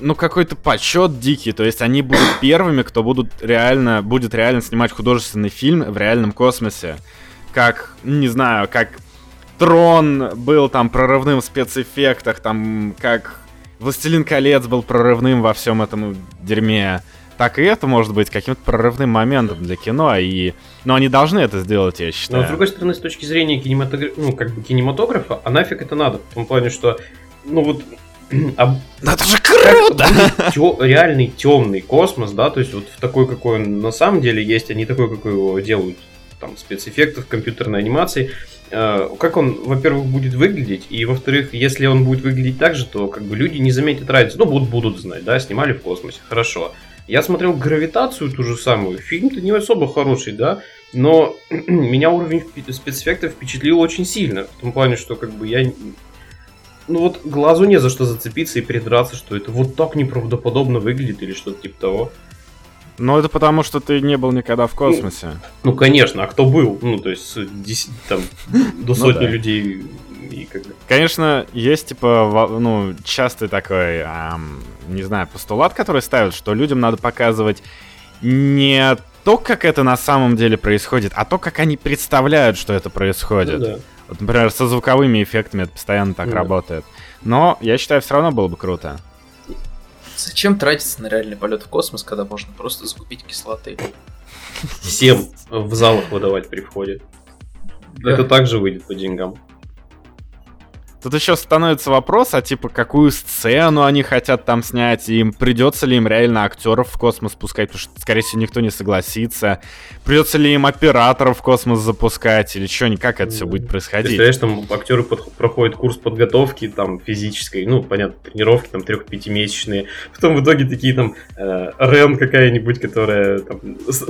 ну, какой-то почет дикий. То есть они будут первыми, кто будут реально, будет реально снимать художественный фильм в реальном космосе. Как, не знаю, как Трон был там прорывным в спецэффектах, там как Властелин колец был прорывным во всем этом дерьме. Так и это может быть каким-то прорывным моментом для кино, и... но они должны это сделать, я считаю. Но, с другой стороны, с точки зрения кинематографа, ну, как бы кинематографа, а нафиг это надо? В том плане, что, ну, вот а, это же круто! Тё, реальный темный космос, да, то есть вот в такой, какой он на самом деле есть, а не такой, какой его делают там спецэффектов, компьютерной анимации. Э, как он, во-первых, будет выглядеть, и во-вторых, если он будет выглядеть так же, то как бы люди не заметят разницы. Ну, будут, будут знать, да, снимали в космосе, хорошо. Я смотрел гравитацию ту же самую. Фильм-то не особо хороший, да, но меня уровень спецэффектов впечатлил очень сильно. В том плане, что как бы я ну вот глазу не за что зацепиться и придраться, что это вот так неправдоподобно выглядит или что-то типа того. Ну, это потому, что ты не был никогда в космосе. Ну, ну конечно, а кто был? Ну, то есть, 10, там, до ну сотни ну, да. людей. И как бы... Конечно, есть, типа, ну, частый такой, эм, не знаю, постулат, который ставят, что людям надо показывать не то, как это на самом деле происходит, а то, как они представляют, что это происходит. Ну, да. Вот, например, со звуковыми эффектами это постоянно так mm. работает. Но я считаю, все равно было бы круто. Зачем тратиться на реальный полет в космос, когда можно просто закупить кислоты? Всем в залах выдавать при входе. Да. Это также выйдет по деньгам. Тут еще становится вопрос, а типа какую сцену они хотят там снять, и им придется ли им реально актеров в космос пускать, потому что, скорее всего, никто не согласится. Придется ли им операторов в космос запускать, или что, как это все будет происходить? Представляешь, там актеры под, проходят курс подготовки, там, физической, ну, понятно, тренировки, там, трех-пятимесячные. Потом в итоге такие там э, Рен какая-нибудь, которая там,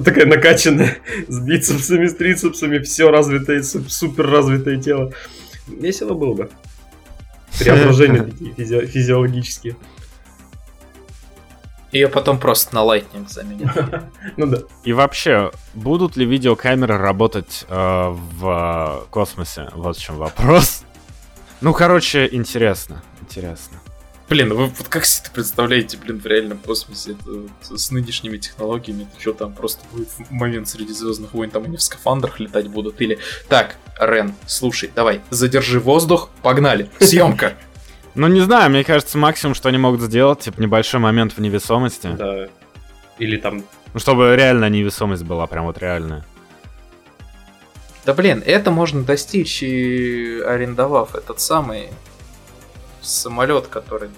такая накачанная, с бицепсами, с трицепсами, все развитое, супер развитое тело. Весело было бы преображения такие физи- физиологические. Ее потом просто на лайтнинг заменят. ну да. И вообще, будут ли видеокамеры работать э, в космосе? Вот в чем вопрос. Ну, короче, интересно. Интересно. Блин, вы вот как себе это представляете, блин, в реальном космосе это, с нынешними технологиями, это что там просто будет момент среди звездных войн, там они в скафандрах летать будут, или так, Рен, слушай, давай, задержи воздух, погнали, съемка. Ну, не знаю, мне кажется, максимум, что они могут сделать, типа, небольшой момент в невесомости. Да. Или там... Ну, чтобы реально невесомость была, прям вот реальная. Да блин, это можно достичь и арендовав этот самый самолет, который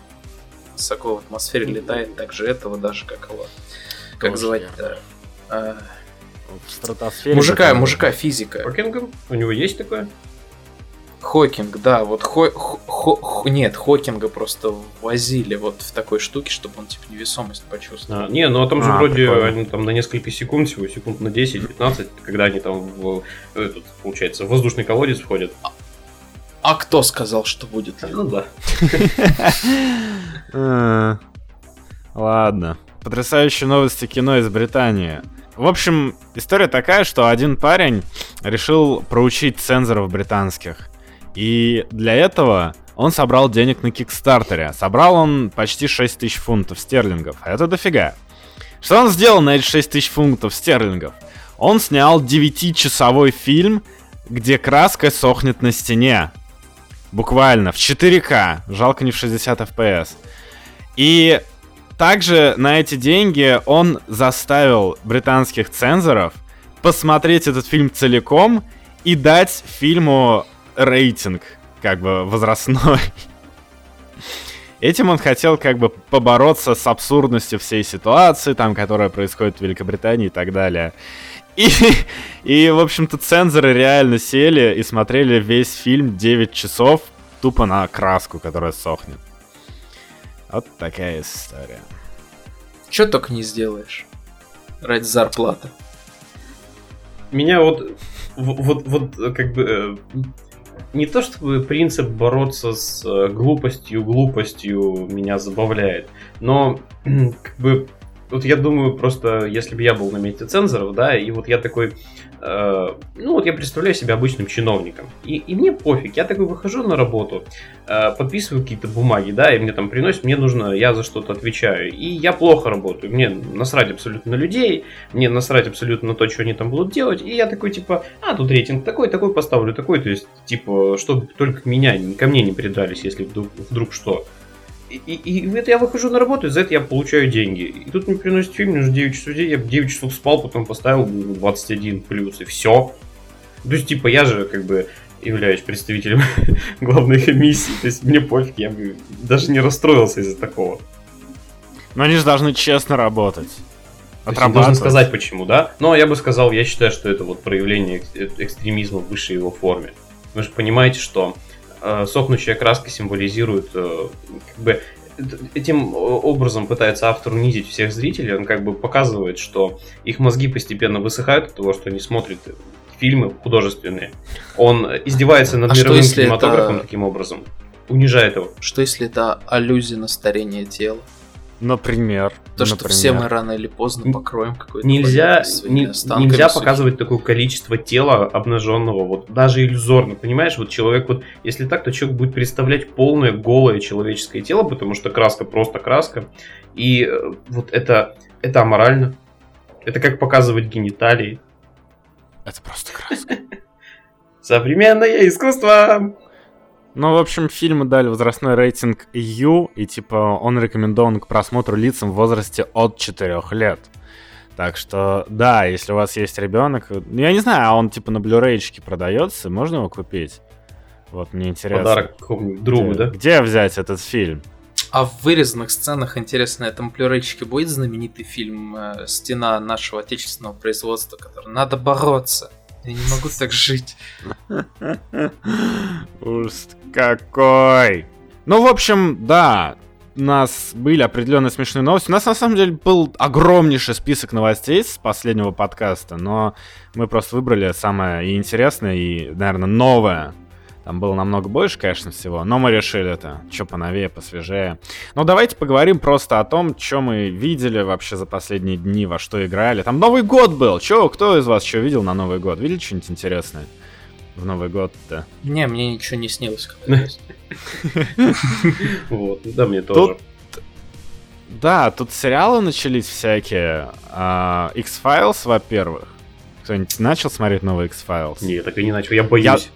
высоко в атмосфере летает, также этого даже как его, как звать-то? А, В стратосфере. мужика, такой- мужика физика. Хокингом? У него есть такое? Хокинг, да, вот Хо, Хо- Хо- нет, Хокинга просто возили вот в такой штуке, чтобы он типа невесомость почувствовал. А, не, ну а там же А, вроде прикольно. они там на несколько секунд, всего секунд на 10-15, когда они там в этот, получается, в воздушный колодец входят. А кто сказал, что будет? Ну да. А, Ладно. Потрясающие новости кино из Британии. В общем, история такая, что один парень решил проучить цензоров британских. И для этого он собрал денег на Кикстартере. Собрал он почти 6 тысяч фунтов стерлингов. А это дофига. Что он сделал на эти 6 тысяч фунтов стерлингов? Он снял 9-часовой фильм, где краска сохнет на стене. Буквально в 4К. Жалко не в 60 FPS. И также на эти деньги он заставил британских цензоров посмотреть этот фильм целиком и дать фильму рейтинг, как бы возрастной. Этим он хотел как бы побороться с абсурдностью всей ситуации, там, которая происходит в Великобритании и так далее. И, и в общем-то, цензоры реально сели и смотрели весь фильм 9 часов тупо на краску, которая сохнет. Вот такая история. Что только не сделаешь ради зарплаты. Меня вот, вот, вот, э, как бы, э, не то чтобы принцип бороться с э, глупостью, глупостью меня забавляет, но, как бы, вот я думаю, просто, если бы я был на месте цензоров, да, и вот я такой, э, ну вот я представляю себя обычным чиновником, и, и мне пофиг, я такой выхожу на работу, э, подписываю какие-то бумаги, да, и мне там приносят, мне нужно, я за что-то отвечаю, и я плохо работаю, мне насрать абсолютно на людей, мне насрать абсолютно на то, что они там будут делать, и я такой, типа, а, тут рейтинг такой, такой поставлю, такой, то есть, типа, чтобы только меня, ко мне не придрались, если вдруг, вдруг что. И, и, и это я выхожу на работу, и за это я получаю деньги. И тут мне приносят фильм, мне уже 9 часов день, я 9 часов спал, потом поставил 21 плюс, и все. То есть, типа, я же, как бы, являюсь представителем главной комиссии, то есть мне пофиг, я бы даже не расстроился из-за такого. Но они же должны честно работать. Не должен сказать почему, да? Но я бы сказал, я считаю, что это вот проявление э, экстремизма в высшей его форме. Вы же понимаете, что сохнущая краска символизирует, э, как бы, эт- этим э, образом пытается автор унизить всех зрителей, он как бы показывает, что их мозги постепенно высыхают от того, что они смотрят фильмы художественные. Он э, издевается над А мировым кинематографом это- таким образом, унижает его. Что если это аллюзия на старение тела? Например. То, что например. все мы рано или поздно покроем какой-то Нельзя, не- нельзя показывать такое количество тела обнаженного, вот даже иллюзорно, понимаешь? Вот человек вот, если так, то человек будет представлять полное голое человеческое тело, потому что краска просто краска, и э, вот это это аморально. Это как показывать гениталии. Это просто краска. Современное искусство. Ну, в общем, фильму дали возрастной рейтинг U, и типа он рекомендован к просмотру лицам в возрасте от 4 лет. Так что, да, если у вас есть ребенок, ну, я не знаю, а он типа на блюрейчике продается, можно его купить? Вот мне интересно. Подарок какому-нибудь другу, где, да? Где взять этот фильм? А в вырезанных сценах, интересно, на этом плюрейчике будет знаменитый фильм э, «Стена нашего отечественного производства», который «Надо бороться». Я не могу так жить. Ужас какой! Ну, в общем, да, у нас были определенные смешные новости. У нас, на самом деле, был огромнейший список новостей с последнего подкаста, но мы просто выбрали самое и интересное, и, наверное, новое. Там было намного больше, конечно, всего, но мы решили это, что поновее, посвежее. Но давайте поговорим просто о том, что мы видели вообще за последние дни, во что играли. Там Новый год был. Чё, кто из вас что видел на Новый год? Видели что-нибудь интересное в Новый год-то? Не, мне ничего не снилось. Вот, да, мне тоже. Да, тут сериалы начались всякие. А, X-Files, во-первых. Кто-нибудь начал смотреть новый X-Files? Не, так и не начал, я боюсь.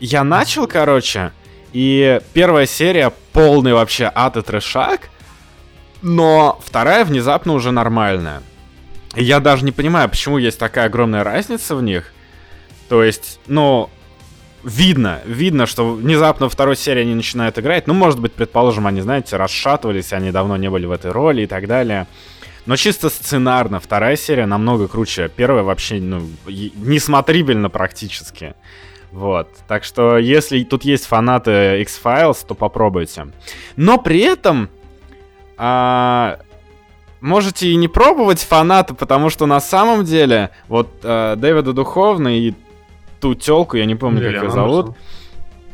Я начал, короче, и первая серия полный вообще ад и трешак, но вторая внезапно уже нормальная. И я даже не понимаю, почему есть такая огромная разница в них. То есть, ну, видно, видно, что внезапно во второй серии они начинают играть. Ну, может быть, предположим, они, знаете, расшатывались, они давно не были в этой роли и так далее. Но чисто сценарно вторая серия намного круче. Первая вообще, ну, несмотрибельно практически. Вот. Так что, если тут есть фанаты X-Files, то попробуйте. Но при этом а, можете и не пробовать фанаты, потому что на самом деле вот а, Дэвида Духовна и ту телку, я не помню, Джиллиан как ее зовут.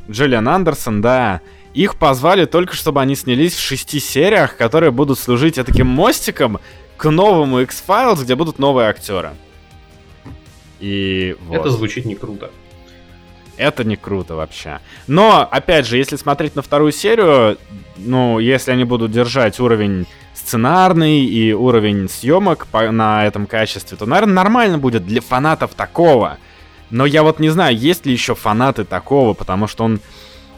Джиллиан Андерсон, да. Их позвали только, чтобы они снялись в шести сериях, которые будут служить таким мостиком к новому X-Files, где будут новые актеры. И вот. Это звучит не круто. Это не круто вообще. Но, опять же, если смотреть на вторую серию, ну, если они будут держать уровень сценарный и уровень съемок по, на этом качестве, то, наверное, нормально будет для фанатов такого. Но я вот не знаю, есть ли еще фанаты такого, потому что он,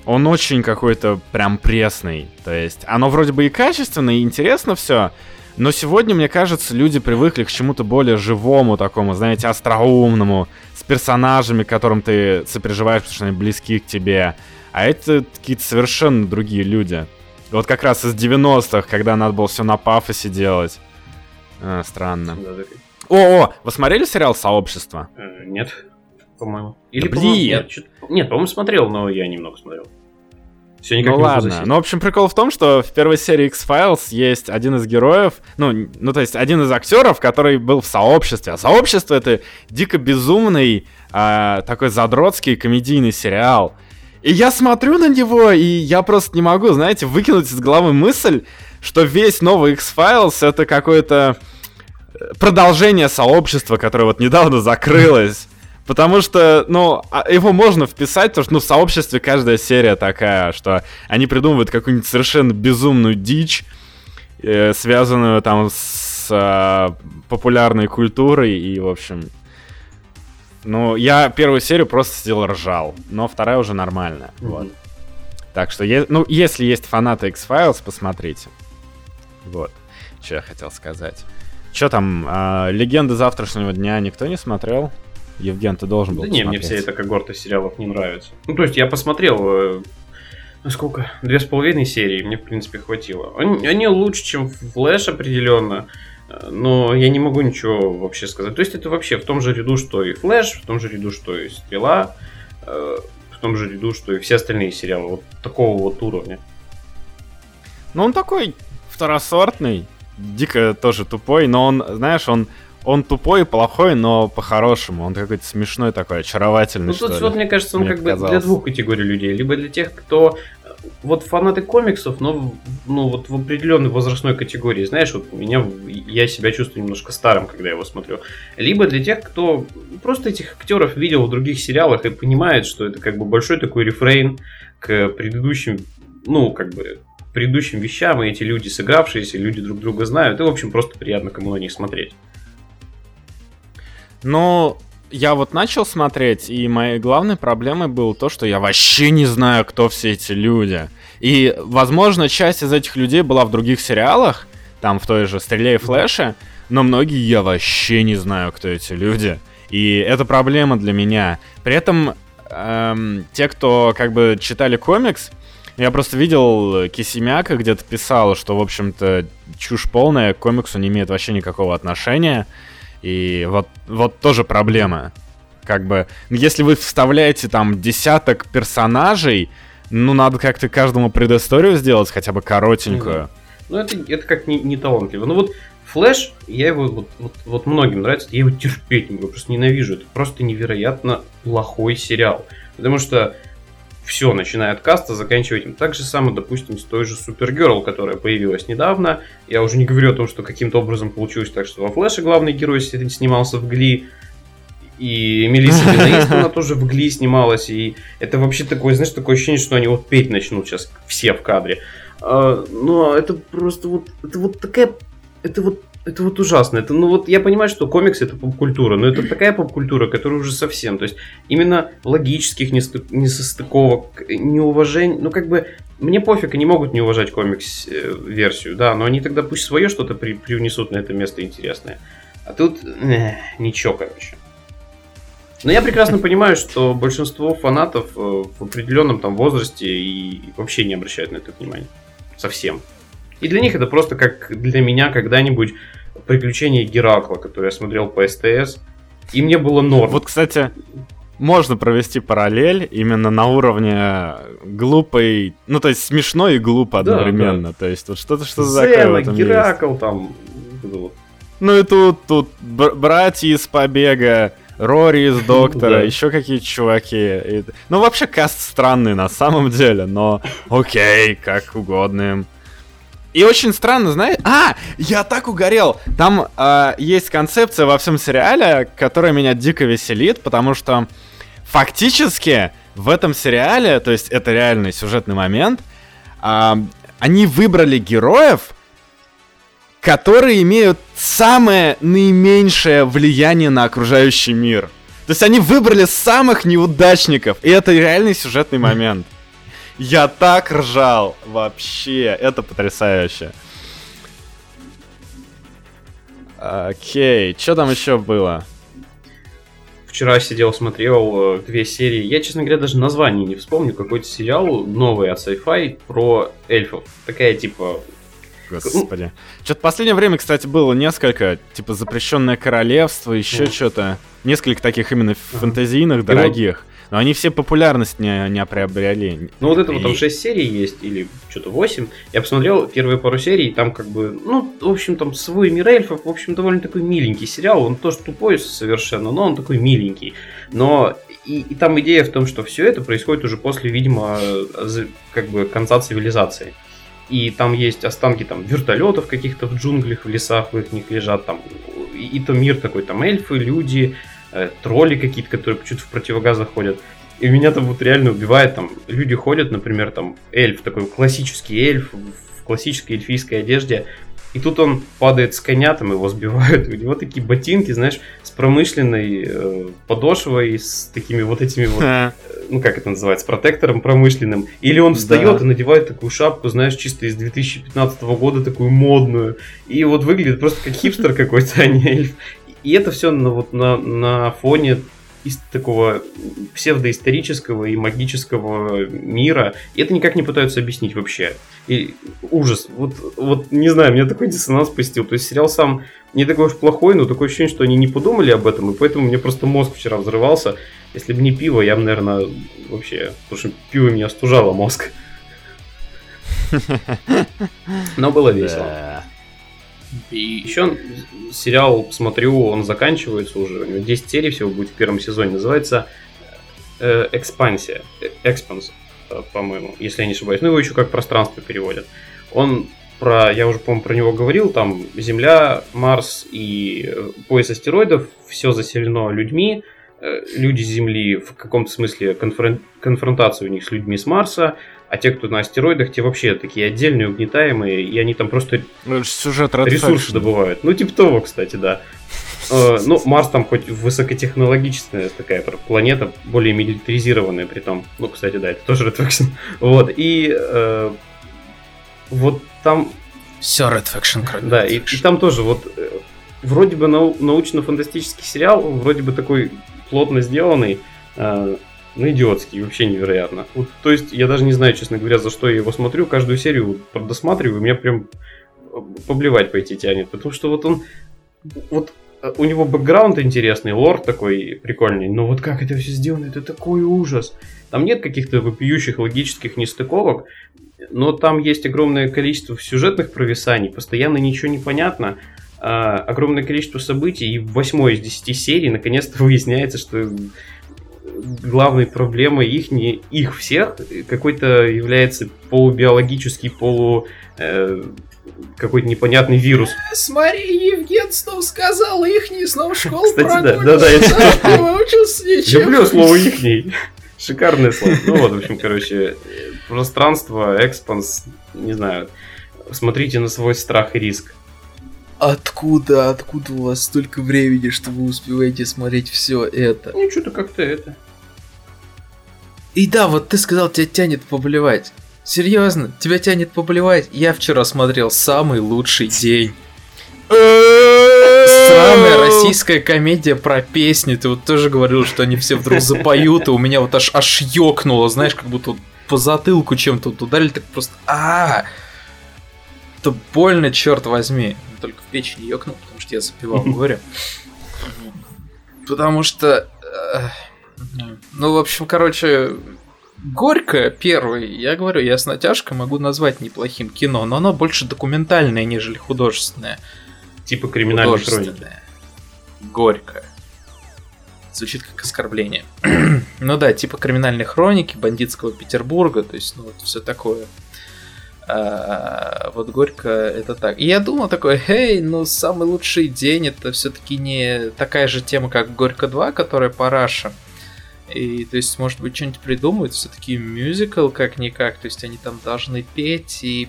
он очень какой-то прям пресный. То есть оно вроде бы и качественно, и интересно все, но сегодня, мне кажется, люди привыкли к чему-то более живому такому, знаете, остроумному, персонажами, которым ты сопереживаешь, потому что они близки к тебе. А это какие-то совершенно другие люди. Вот как раз из 90-х, когда надо было все на пафосе делать. А, странно. О, о, вы смотрели сериал «Сообщество»? Э, нет по-моему. Или, да, блин! Нет, нет по-моему, смотрел, но я немного смотрел. Все никак ну не ладно. Ну, в общем, прикол в том, что в первой серии X-Files есть один из героев, ну, ну, то есть один из актеров, который был в сообществе. А сообщество это дико безумный, э, такой задротский комедийный сериал. И я смотрю на него, и я просто не могу, знаете, выкинуть из головы мысль, что весь новый X-Files это какое-то э, продолжение сообщества, которое вот недавно закрылось. Потому что, ну, а, его можно вписать, потому что, ну, в сообществе каждая серия такая, что они придумывают какую-нибудь совершенно безумную дичь, э, связанную там с э, популярной культурой, и, в общем... Ну, я первую серию просто сделал ржал, но вторая уже нормальная, mm-hmm. вот. Так что, е- ну, если есть фанаты X-Files, посмотрите. Вот, что я хотел сказать. Что там, э, «Легенды завтрашнего дня» никто не смотрел? Евген, ты должен был Да не, мне вся эта когорта сериалов не нравится. Ну, то есть я посмотрел, э, ну сколько, две с половиной серии, мне, в принципе, хватило. Они, они лучше, чем Флэш определенно, э, но я не могу ничего вообще сказать. То есть это вообще в том же ряду, что и Флэш, в том же ряду, что и Стрела, э, в том же ряду, что и все остальные сериалы вот такого вот уровня. Ну, он такой второсортный, дико тоже тупой, но он, знаешь, он он тупой и плохой, но по-хорошему. Он какой-то смешной такой, очаровательный. Ну, тут вот, мне кажется, он мне как показалось. бы для двух категорий людей. Либо для тех, кто э, вот фанаты комиксов, но ну, вот в определенной возрастной категории. Знаешь, вот меня я себя чувствую немножко старым, когда я его смотрю. Либо для тех, кто просто этих актеров видел в других сериалах и понимает, что это как бы большой такой рефрейн к предыдущим, ну, как бы предыдущим вещам, и эти люди сыгравшиеся, люди друг друга знают, и, в общем, просто приятно кому на них смотреть. Но я вот начал смотреть, и моей главной проблемой было то, что я вообще не знаю, кто все эти люди. И, возможно, часть из этих людей была в других сериалах, там в той же «Стреле и Флэше», но многие я вообще не знаю, кто эти люди. И это проблема для меня. При этом эм, те, кто как бы читали комикс, я просто видел Кисимяка где-то писал, что, в общем-то, чушь полная, к комиксу не имеет вообще никакого отношения. И вот, вот тоже проблема. Как бы, если вы вставляете там десяток персонажей, ну, надо как-то каждому предысторию сделать, хотя бы коротенькую. Ну, это, это как не, не талантливо. Ну, вот Флэш, я его, вот, вот, вот многим нравится, я его терпеть не могу, просто ненавижу. Это просто невероятно плохой сериал. Потому что все, начиная от каста, заканчивая этим. Так же самое, допустим, с той же Супергерл, которая появилась недавно. Я уже не говорю о том, что каким-то образом получилось так, что во Флэше главный герой снимался в Гли, и Мелисса Бенаистона тоже в Гли снималась, и это вообще такое, знаешь, такое ощущение, что они вот петь начнут сейчас все в кадре. А, но это просто вот, это вот такая, это вот это вот ужасно. Это, ну вот я понимаю, что комикс это поп-культура, но это такая поп-культура, которая уже совсем, то есть именно логических несостыковок, неуважений, ну как бы мне пофиг, они могут не уважать комикс-версию, да, но они тогда пусть свое что-то при, привнесут на это место интересное. А тут э, ничего, короче. Но я прекрасно понимаю, что большинство фанатов э, в определенном там возрасте и вообще не обращают на это внимания. Совсем. И для них это просто как для меня когда-нибудь приключения Геракла, который я смотрел по СТС. И мне было норм. Вот, кстати, можно провести параллель именно на уровне глупой, ну то есть смешно и глупо Да, одновременно. То есть вот что-то что за такое в этом есть. Геракл там. Ну и тут, тут бр- братья из побега, Рори из доктора, Да. еще какие-то чуваки. Ну вообще каст странный на самом деле, но окей, как угодно им. И очень странно, знаешь... А, я так угорел! Там а, есть концепция во всем сериале, которая меня дико веселит, потому что фактически в этом сериале, то есть это реальный сюжетный момент, а, они выбрали героев, которые имеют самое наименьшее влияние на окружающий мир. То есть они выбрали самых неудачников, и это реальный сюжетный момент. Я так ржал, вообще, это потрясающе. Окей, что там еще было? Вчера сидел, смотрел э, две серии. Я, честно говоря, даже название не вспомню. Какой-то сериал новый от sci-fi про эльфов. Такая типа Господи. Что-то в последнее время, кстати, было несколько, типа запрещенное королевство, еще что-то. Несколько таких именно фэнтезийных, дорогих. Но они все популярность не, не приобрели. Ну вот это вот там И- 6 серий есть, или что-то 8. Я посмотрел первые пару серий, там как бы, ну, в общем, там свой мир эльфов, в общем, довольно такой миленький сериал. Он тоже тупой совершенно, но он такой миленький. Но и, и там идея в том, что все это происходит уже после, видимо, как бы конца цивилизации. И там есть останки там вертолетов каких-то в джунглях, в лесах в их них лежат там. И, и там мир такой, там эльфы, люди, э, тролли какие-то, которые чуть в противогазах ходят. И меня там вот реально убивает, там люди ходят, например, там эльф, такой классический эльф в классической эльфийской одежде, и тут он падает с коня, там его сбивают, у него такие ботинки, знаешь, с промышленной э, подошвой, с такими вот этими вот Ха. ну как это называется, протектором промышленным. Или он встает Да. и надевает такую шапку, знаешь, чисто из 2015 года, такую модную. И вот выглядит просто как хипстер какой-то, а не эльф. И это все на, вот на, на фоне из такого псевдоисторического и магического мира. И это никак не пытаются объяснить вообще. И ужас. Вот, вот не знаю, меня такой диссонанс посетил. То есть сериал сам не такой уж плохой, но такое ощущение, что они не подумали об этом, и поэтому мне просто мозг вчера взрывался. Если бы не пиво, я бы, наверное, вообще... Потому что пиво меня остужало мозг. Но было весело. И еще сериал смотрю, он заканчивается уже. У него 10 серий всего будет в первом сезоне. Называется э, Экспансия. Э, Экспанс, э, по-моему, если я не ошибаюсь. Ну, его еще как пространство переводят. Он про, я уже, по-моему, про него говорил, там Земля, Марс и пояс астероидов, все заселено людьми, люди Земли в каком-то смысле конфрон- конфронтация у них с людьми с Марса, а те, кто на астероидах, те вообще такие отдельные, угнетаемые, и они там просто Ну, Сюжет ресурсы добывают. Ну, типа того, кстати, да. Э, Ну, Марс там хоть высокотехнологичная такая планета, более милитаризированная при том. Ну, кстати, да, это тоже Red Faction. Вот, и э, вот там, Все Red Faction, кроме да, и, там тоже вот э, вроде бы нау- научно-фантастический сериал, вроде бы такой плотно сделанный, э, ну, идиотский, вообще невероятно. Вот, то есть, я даже не знаю, честно говоря, за что я его смотрю. Каждую серию вот досматриваю, меня прям э, поблевать пойти тянет. Потому что вот он... Вот э, у него бэкграунд интересный, лор такой прикольный, но вот как это все сделано, это такой ужас. Там нет каких-то вопиющих логических нестыковок, но там есть огромное количество сюжетных провисаний, постоянно ничего не понятно, а, огромное количество событий, и в восьмой из десяти серий наконец-то выясняется, что главной проблемой их, не их всех, какой-то является полубиологический, полу э, какой-то непонятный вирус. Смотри, Евген снова сказал, их не снова школу Кстати, да, да, да, я. Люблю слово ихний. Шикарное слово. Ну вот, в общем, короче, пространство, экспанс, не знаю. Смотрите на свой страх и риск. Откуда, откуда у вас столько времени, что вы успеваете смотреть все это? Ну, что-то как-то это. И да, вот ты сказал, тебя тянет поблевать. Серьезно, тебя тянет поблевать? Я вчера смотрел самый лучший день. Э, сраная российская комедия про песни. Ты вот тоже говорил, что они все вдруг запоют, и у меня вот аж аж ёкнуло, знаешь, как будто по затылку чем-то вот ударили, так просто а Это больно, черт возьми. Только в печени ёкнул, потому что я запивал горе. Потому что... Ну, в общем, короче, Горько первый, я говорю, я с натяжкой могу назвать неплохим кино, но оно больше документальное, нежели художественное. Типа криминальной хроники. Горько. Звучит как оскорбление. ну да, типа криминальной хроники, бандитского Петербурга, то есть, ну вот все такое. А, вот Горько это так. И я думал такой, эй, ну самый лучший день это все-таки не такая же тема, как Горько 2, которая параша. И, то есть, может быть, что-нибудь придумают, все-таки мюзикл как-никак, то есть они там должны петь и...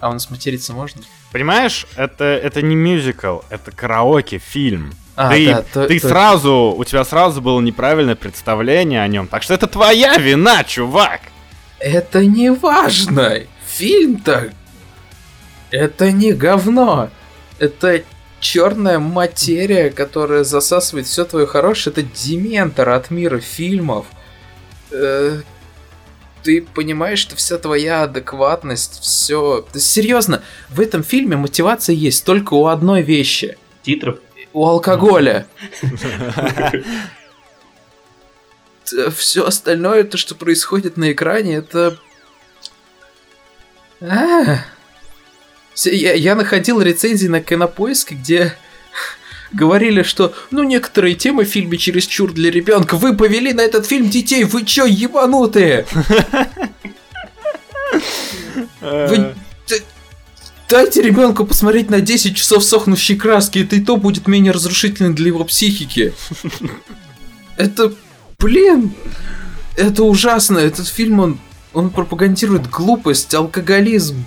А у нас материться можно? Понимаешь, это, это не мюзикл, это караоке, фильм. А, ты да, то, ты точно. сразу, у тебя сразу было неправильное представление о нем. Так что это твоя вина, чувак. Это не важно. Фильм-то... Это не говно. Это черная материя, которая засасывает все твое хорошее. Это дементор от мира фильмов. Э, ты понимаешь, что вся твоя адекватность, все... Серьезно, в этом фильме мотивация есть только у одной вещи. Титров. У алкоголя. Все остальное, то, что происходит на экране, это... Я, я находил рецензии на Кинопоиске, где говорили, что ну некоторые темы в фильме чересчур для ребенка. Вы повели на этот фильм детей, вы чё, ебанутые? Вы... Дайте ребенку посмотреть на 10 часов сохнущей краски, это и то будет менее разрушительно для его психики. Это, блин, это ужасно. Этот фильм, он, он пропагандирует глупость, алкоголизм.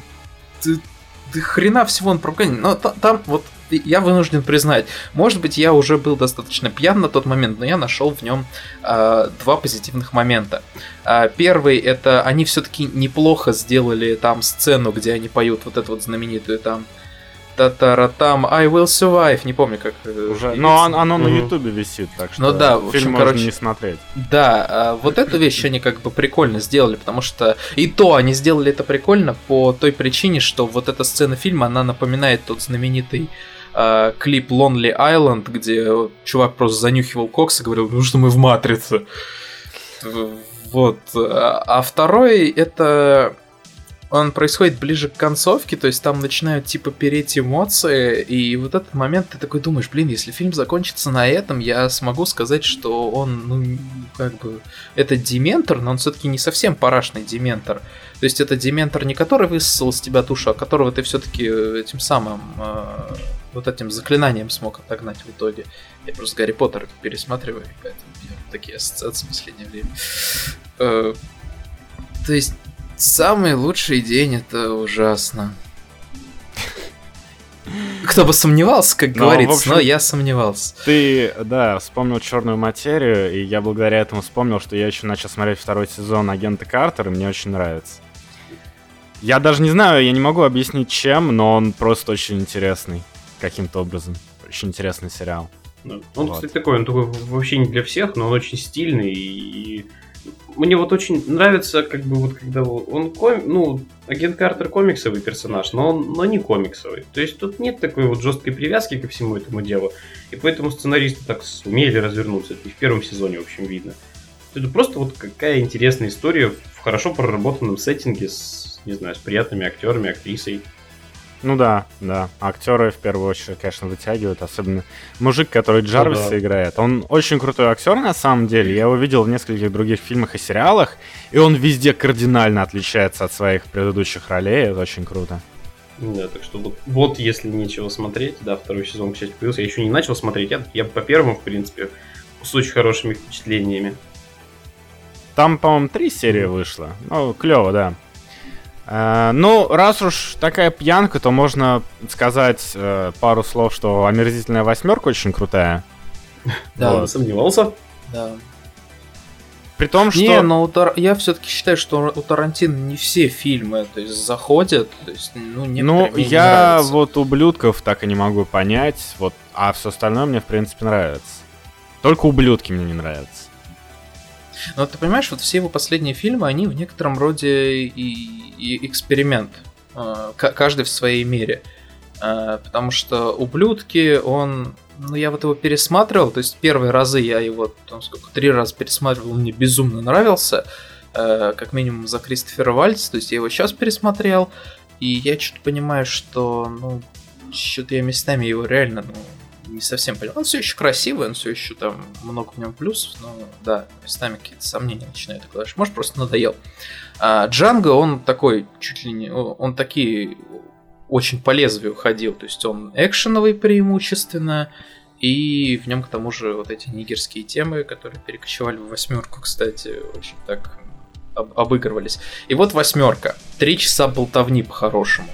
Хрена всего он пропагандирует. Но та, там вот я вынужден признать, может быть, я уже был достаточно пьян на тот момент, но я нашел в нем э, два позитивных момента. Э, первый это они все-таки неплохо сделали там сцену, где они поют вот эту вот знаменитую там Татаратам, I will survive, не помню как. э, Уже, но он- оно на Ютубе висит, так что Ну да, в общем, фильм можно короче, не смотреть. Да, а, вот эту вещь они как бы прикольно сделали, потому что и то они сделали это прикольно по той причине, что вот эта сцена фильма, она напоминает тот знаменитый а, клип Lonely Island, где чувак просто занюхивал кокс и говорил, ну что мы в матрице. Вот. А а второй это он происходит ближе к концовке, то есть там начинают типа переть эмоции, и вот этот момент ты такой думаешь, блин, если фильм закончится на этом, я смогу сказать, что он, ну, как бы, это дементор, но он все-таки не совсем парашный дементор. То есть это дементор не который высосал из тебя душу, а которого ты все-таки этим самым, э, вот этим заклинанием смог отогнать в итоге. Я просто Гарри Поттера пересматриваю, поэтому у меня такие ассоциации в последнее время. Э, то есть Самый лучший день это ужасно. Кто бы сомневался, как Ну, говорится, общем- но я сомневался. Ты, да, вспомнил черную материю, и я благодаря этому вспомнил, что я еще начал смотреть второй сезон агента Картер, и мне очень нравится. Я даже не знаю, я не могу объяснить чем, но он просто очень интересный каким-то образом. Очень интересный сериал. Да. Он, Вот. кстати, такой, он такой вообще не для всех, но он очень стильный и мне вот очень нравится, как бы вот когда он ком... ну агент Картер комиксовый персонаж, но он, но не комиксовый. То есть тут нет такой вот жесткой привязки ко всему этому делу, и поэтому сценаристы так сумели развернуться. Это и в первом сезоне, в общем, видно. Это просто вот какая интересная история в хорошо проработанном сеттинге с, не знаю, с приятными актерами, актрисой. Ну да, да. Актеры в первую очередь, конечно, вытягивают. Особенно мужик, который Джарвиса да. играет. Он очень крутой актер на самом деле. Я его видел в нескольких других фильмах и сериалах. И он везде кардинально отличается от своих предыдущих ролей. Это очень круто. Да, так что вот, вот если нечего смотреть, да, второй сезон, к счастью, появился. Я еще не начал смотреть, я, я по первому, в принципе, с очень хорошими впечатлениями. Там, по-моему, три серии вышло. Ну, клево, да. Э, ну, раз уж такая пьянка, то можно сказать э, пару слов, что омерзительная восьмерка очень крутая. Да, Вот. Сомневался. да. При том, что... Не, но у Тар... я все-таки считаю, что у Тарантино не все фильмы то есть, заходят. То есть, ну, ну я вот ублюдков так и не могу понять, вот, а все остальное мне, в принципе, нравится. Только ублюдки мне не нравятся. Но ты понимаешь, вот все его последние фильмы, они в некотором роде и, и эксперимент. А, каждый в своей мере. А, потому что ублюдки, он ну, я вот его пересматривал, то есть первые разы я его, там, сколько, три раза пересматривал, он мне безумно нравился, э, как минимум за Кристофера Вальца, то есть я его сейчас пересмотрел, и я что-то понимаю, что, ну, что-то я местами его реально, ну, не совсем понял. Он все еще красивый, он все еще там много в нем плюсов, но да, местами какие-то сомнения начинают окладывать. Может, просто надоел. А Джанго, он такой, чуть ли не, он такие очень по лезвию ходил. То есть он экшеновый преимущественно, и в нем к тому же вот эти нигерские темы, которые перекочевали в восьмерку, кстати, очень так об- обыгрывались. И вот восьмерка. Три часа болтовни по-хорошему.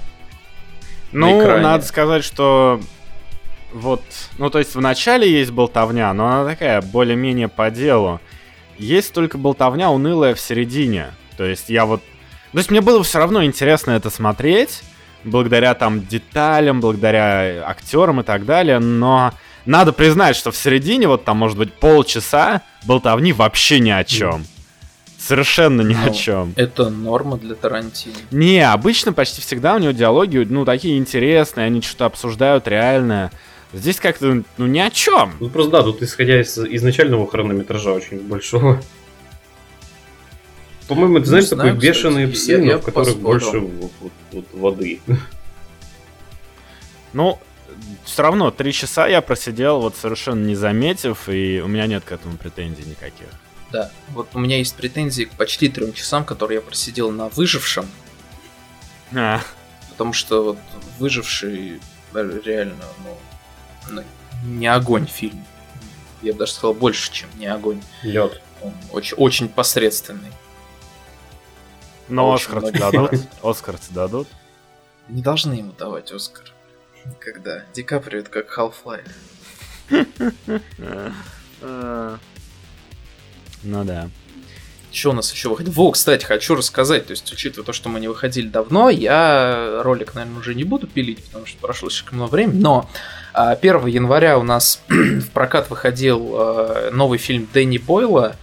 Ну, надо сказать, что вот, ну то есть в начале есть болтовня, но она такая более-менее по делу. Есть только болтовня унылая в середине. То есть я вот... То есть мне было все равно интересно это смотреть, благодаря там деталям, благодаря актерам и так далее, но надо признать, что в середине вот там может быть полчаса болтовни вообще ни о чем. Совершенно ни ну, о чем. Это норма для Тарантино. Не, обычно почти всегда у него диалоги, ну, такие интересные, они что-то обсуждают реальное. Здесь как-то, ну, ни о чем. Ну, просто да, тут исходя из изначального хронометража очень большого. По-моему, ты знаешь, знаю, такой бешеные псы, но в которых больше вот, вот, вот воды. Ну, все равно три часа я просидел, вот совершенно не заметив, и у меня нет к этому претензий никаких. Да, вот у меня есть претензии к почти трем часам, которые я просидел на выжившем. А. Потому что вот выживший реально, ну, ну, не огонь фильм. Я бы даже сказал больше, чем не огонь. Лед. Он очень, очень посредственный. Но Оскар дадут? Оскар дадут? Не должны ему давать Оскар. Когда Ди Каприо это как Half-Life. Ну да. Что у нас еще выходит? Во, кстати, хочу рассказать, то есть, учитывая то, что мы не выходили давно, я ролик, наверное, уже не буду пилить, потому что прошло слишком много времени, но 1 а, января у нас в прокат выходил а, новый фильм Дэнни Бойла,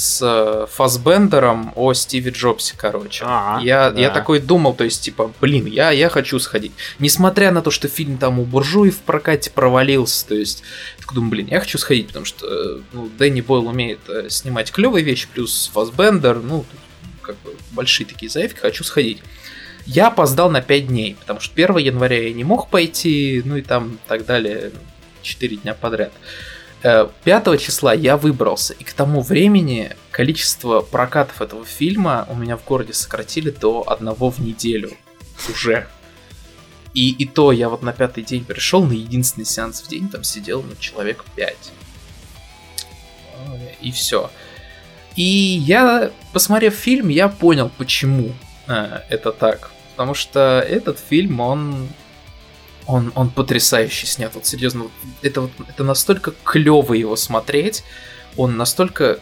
с э, Фасбендером о Стиве Джобсе, короче. А, я, да. я такой думал, то есть, типа, блин, я, я хочу сходить. Несмотря на то, что фильм там у буржуев в прокате провалился, то есть, так думаю, блин, я хочу сходить, потому что э, ну, Дэнни Бойл умеет э, снимать клевые вещи, плюс Фасбендер, ну, как бы большие такие заявки, хочу сходить. Я опоздал на 5 дней, потому что 1 января я не мог пойти, ну и там так далее, 4 дня подряд. 5 э, числа я выбрался, и к тому времени количество прокатов этого фильма у меня в городе сократили до одного в неделю уже. И, и то я вот на пятый день пришел на единственный сеанс в день, там сидел ну, человек 5. И все. И я, посмотрев фильм, я понял, почему э, это так. Потому что этот фильм, он он, он потрясающе снят, вот серьезно, это, вот, это настолько клево его смотреть, он настолько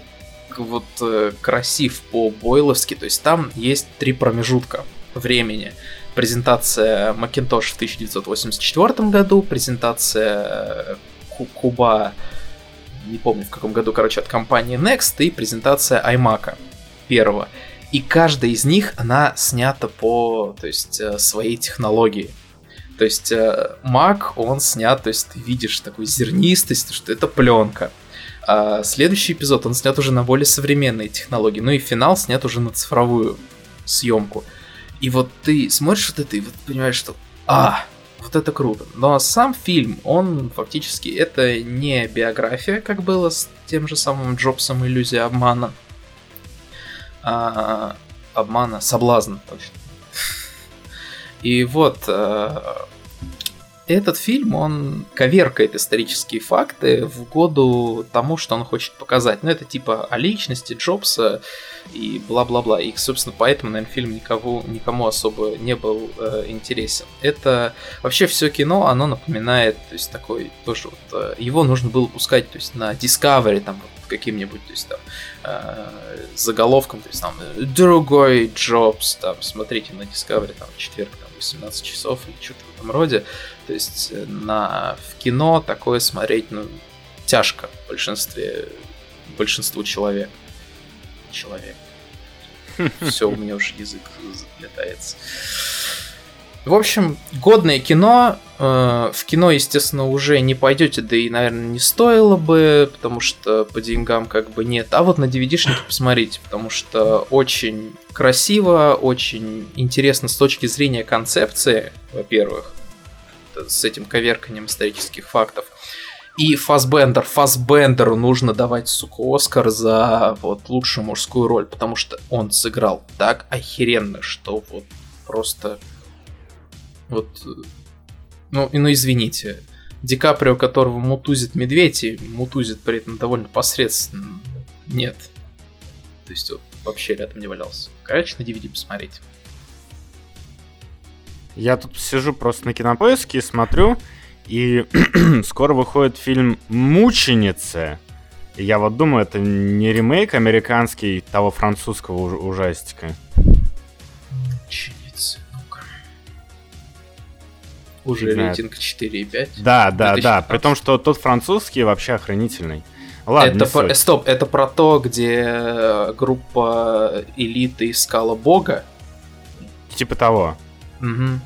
вот э, красив по-бойловски, то есть там есть три промежутка времени. Презентация Macintosh в 1984 году, презентация э, Куба, не помню в каком году, короче, от компании Next, и презентация iMac первого. И каждая из них, она снята по то есть, э, своей технологии. То есть э, Мак, он снят, то есть ты видишь такую зернистость, что это пленка. А следующий эпизод, он снят уже на более современные технологии. Ну и финал снят уже на цифровую съемку. И вот ты смотришь вот это и вот понимаешь, что а, вот это круто. Но сам фильм, он фактически это не биография, как было с тем же самым Джобсом «Иллюзия обмана». А, обмана, соблазна, точно. И вот, э, этот фильм, он коверкает исторические факты в году тому, что он хочет показать. Ну, это типа о личности Джобса и бла-бла-бла. И, собственно, поэтому, наверное, фильм никого, никому особо не был э, интересен. Это вообще все кино, оно напоминает, то есть такой тоже вот, э, его нужно было пускать, то есть на Discovery, там, каким-нибудь, то есть там, э, заголовком, то есть там, другой Джобс, там, смотрите на Discovery, там, четверг, там, 18 часов или что-то в этом роде. То есть э, на, в кино такое смотреть, ну, тяжко в большинстве, большинству человек. Человек. Все, у меня уже язык заплетается. В общем, годное кино. Э, в кино, естественно, уже не пойдете, да и, наверное, не стоило бы, потому что по деньгам как бы нет. А вот на DVD-шнике посмотрите, потому что очень красиво, очень интересно с точки зрения концепции, во-первых, с этим коверканием исторических фактов. И Фасбендер, Фасбендеру нужно давать, сука, Оскар за вот лучшую мужскую роль, потому что он сыграл так охеренно, что вот просто вот, ну, ну извините, Ди Каприо, которого мутузит медведь, и мутузит при этом довольно посредственно, нет. То есть вот, вообще рядом не валялся. Короче, на DVD посмотреть. Я тут сижу просто на кинопоиске и смотрю, и скоро выходит фильм «Мученицы». И я вот думаю, это не ремейк американский того французского ужастика. Уже рейтинг 4,5. Да, да, да. При том, что тот французский вообще охранительный. Ладно, это про... Стоп, это про то, где э, группа элиты искала бога? Типа того. Угу.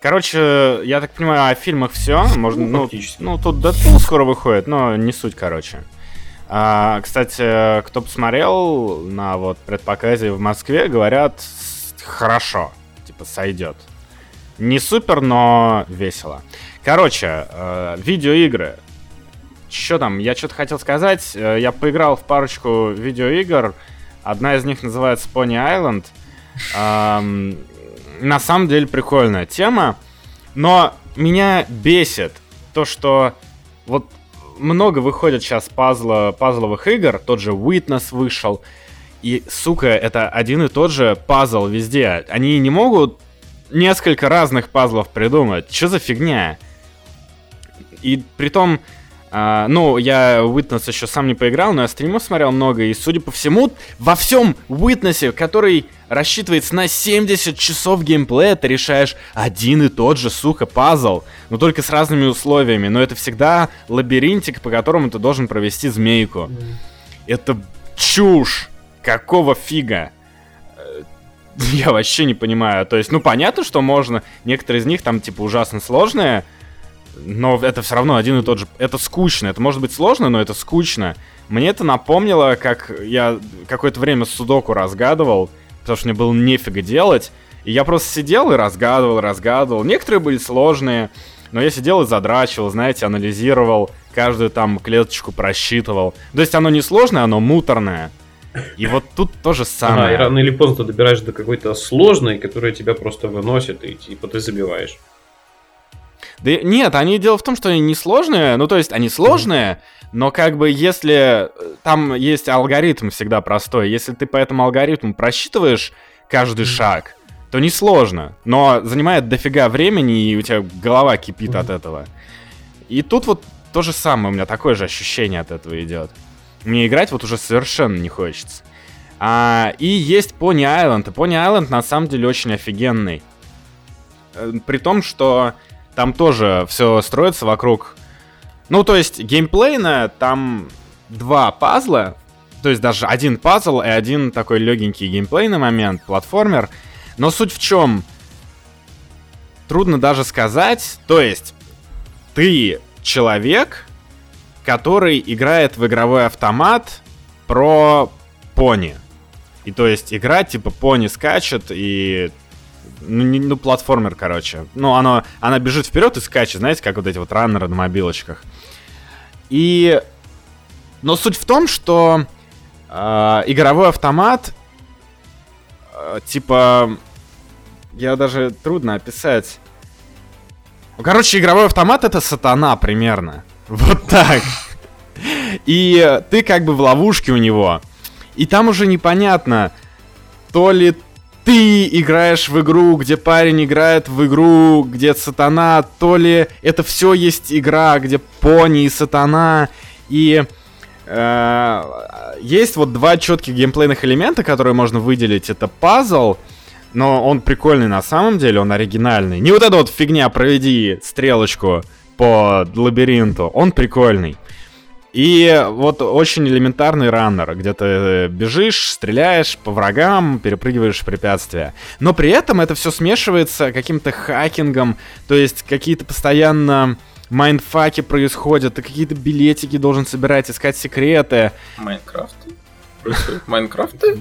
Короче, я так понимаю, о фильмах все. Можно, ну, ну, ну, тут Дэдпул скоро выходит, но не суть, короче. А, кстати, кто посмотрел на вот предпоказе в Москве, говорят, хорошо, типа сойдет. Не супер, но весело. Короче, э, видеоигры. Что там? Я что-то хотел сказать. Э, я поиграл в парочку видеоигр. Одна из них называется Pony Island. Эм, на самом деле прикольная тема. Но меня бесит то, что вот много выходит сейчас пазла, пазловых игр. Тот же Witness вышел. И, сука, это один и тот же пазл везде. Они не могут несколько разных пазлов придумать. Что за фигня? И при том, а, ну, я Witness еще сам не поиграл, но я стримов смотрел много, и, судя по всему, во всем Witness, который рассчитывается на 70 часов геймплея, ты решаешь один и тот же, сука, пазл, но только с разными условиями, но это всегда лабиринтик, по которому ты должен провести змейку. Это чушь! Какого фига? я вообще не понимаю. То есть, ну, понятно, что можно. Некоторые из них там, типа, ужасно сложные, но это все равно один и тот же. Это скучно. Это может быть сложно, но это скучно. Мне это напомнило, как я какое-то время судоку разгадывал, потому что мне было нефига делать. И я просто сидел и разгадывал, разгадывал. Некоторые были сложные, но я сидел и задрачивал, знаете, анализировал, каждую там клеточку просчитывал. То есть оно не сложное, оно муторное. И вот тут то же самое. Ага, и рано или поздно ты добираешь до какой-то сложной, которая тебя просто выносит, и типа ты забиваешь. Да нет, они дело в том, что они не сложные, ну то есть они сложные, но как бы если э, там есть алгоритм всегда простой, если ты по этому алгоритму просчитываешь каждый шаг, то не сложно, но занимает дофига времени, и у тебя голова кипит от этого. И тут вот то же самое, у меня такое же ощущение от этого идет мне играть вот уже совершенно не хочется. А, и есть Pony Island. И Pony Island на самом деле очень офигенный. Э, при том, что там тоже все строится вокруг... Ну, то есть геймплейно там два пазла, то есть даже один пазл и один такой легенький геймплейный момент, платформер. Но суть в чем? Трудно даже сказать. То есть ты человек, который играет в игровой автомат про пони. И то есть игра типа пони скачет и ну, не, ну, платформер, короче. Ну, оно, она бежит вперед и скачет, знаете, как вот эти вот раннеры на мобилочках. И... Но суть в том, что э, игровой автомат, э, типа, я даже трудно описать. Короче, игровой автомат это сатана примерно. Вот так. И ты как бы в ловушке у него. И там уже непонятно, то ли ты играешь в игру, где парень играет в игру, где сатана, то ли это все есть игра, где пони и сатана. И э, есть вот два четких геймплейных элемента, которые можно выделить. Это пазл, но он прикольный на самом деле, он оригинальный. Не вот эта вот фигня, проведи стрелочку по лабиринту, он прикольный. И вот очень элементарный раннер, где ты бежишь, стреляешь по врагам, перепрыгиваешь препятствия. Но при этом это все смешивается каким-то хакингом, то есть какие-то постоянно майндфаки происходят, ты какие-то билетики должен собирать, искать секреты. Minecraft? Майнкрафт? Ты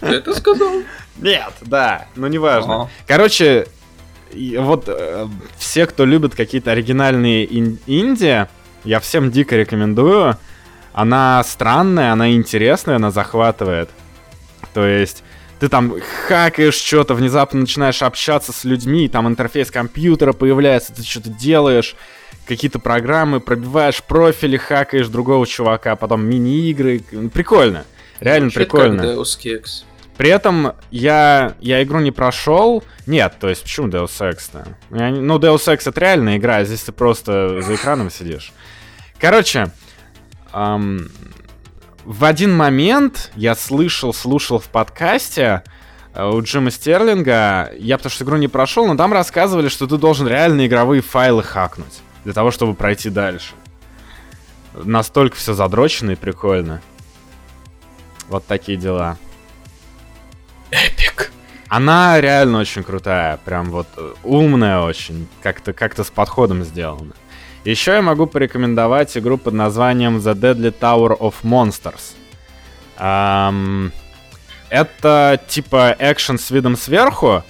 это сказал? Нет, да, но неважно. Короче, вот э, все, кто любит какие-то оригинальные инди, я всем дико рекомендую. Она странная, она интересная, она захватывает. То есть ты там хакаешь что-то, внезапно начинаешь общаться с людьми, там интерфейс компьютера появляется, ты что-то делаешь, какие-то программы, пробиваешь профили, хакаешь другого чувака, потом мини-игры. Прикольно. Реально Звучит прикольно. Как Deus Ex. При этом я, я игру не прошел. Нет, то есть почему Deus Ex-то? ну, Deus Ex это реальная игра, а здесь ты просто за экраном сидишь. Короче, эм, в один момент я слышал, слушал в подкасте э, у Джима Стерлинга, я потому что игру не прошел, но там рассказывали, что ты должен реально игровые файлы хакнуть для того, чтобы пройти дальше. Настолько все задрочено и прикольно. Вот такие дела. Эпик. Она реально очень крутая, прям вот э, умная очень, как-то как с подходом сделана. Еще я могу порекомендовать игру под названием The Deadly Tower of Monsters. Эм, это типа экшен с видом сверху,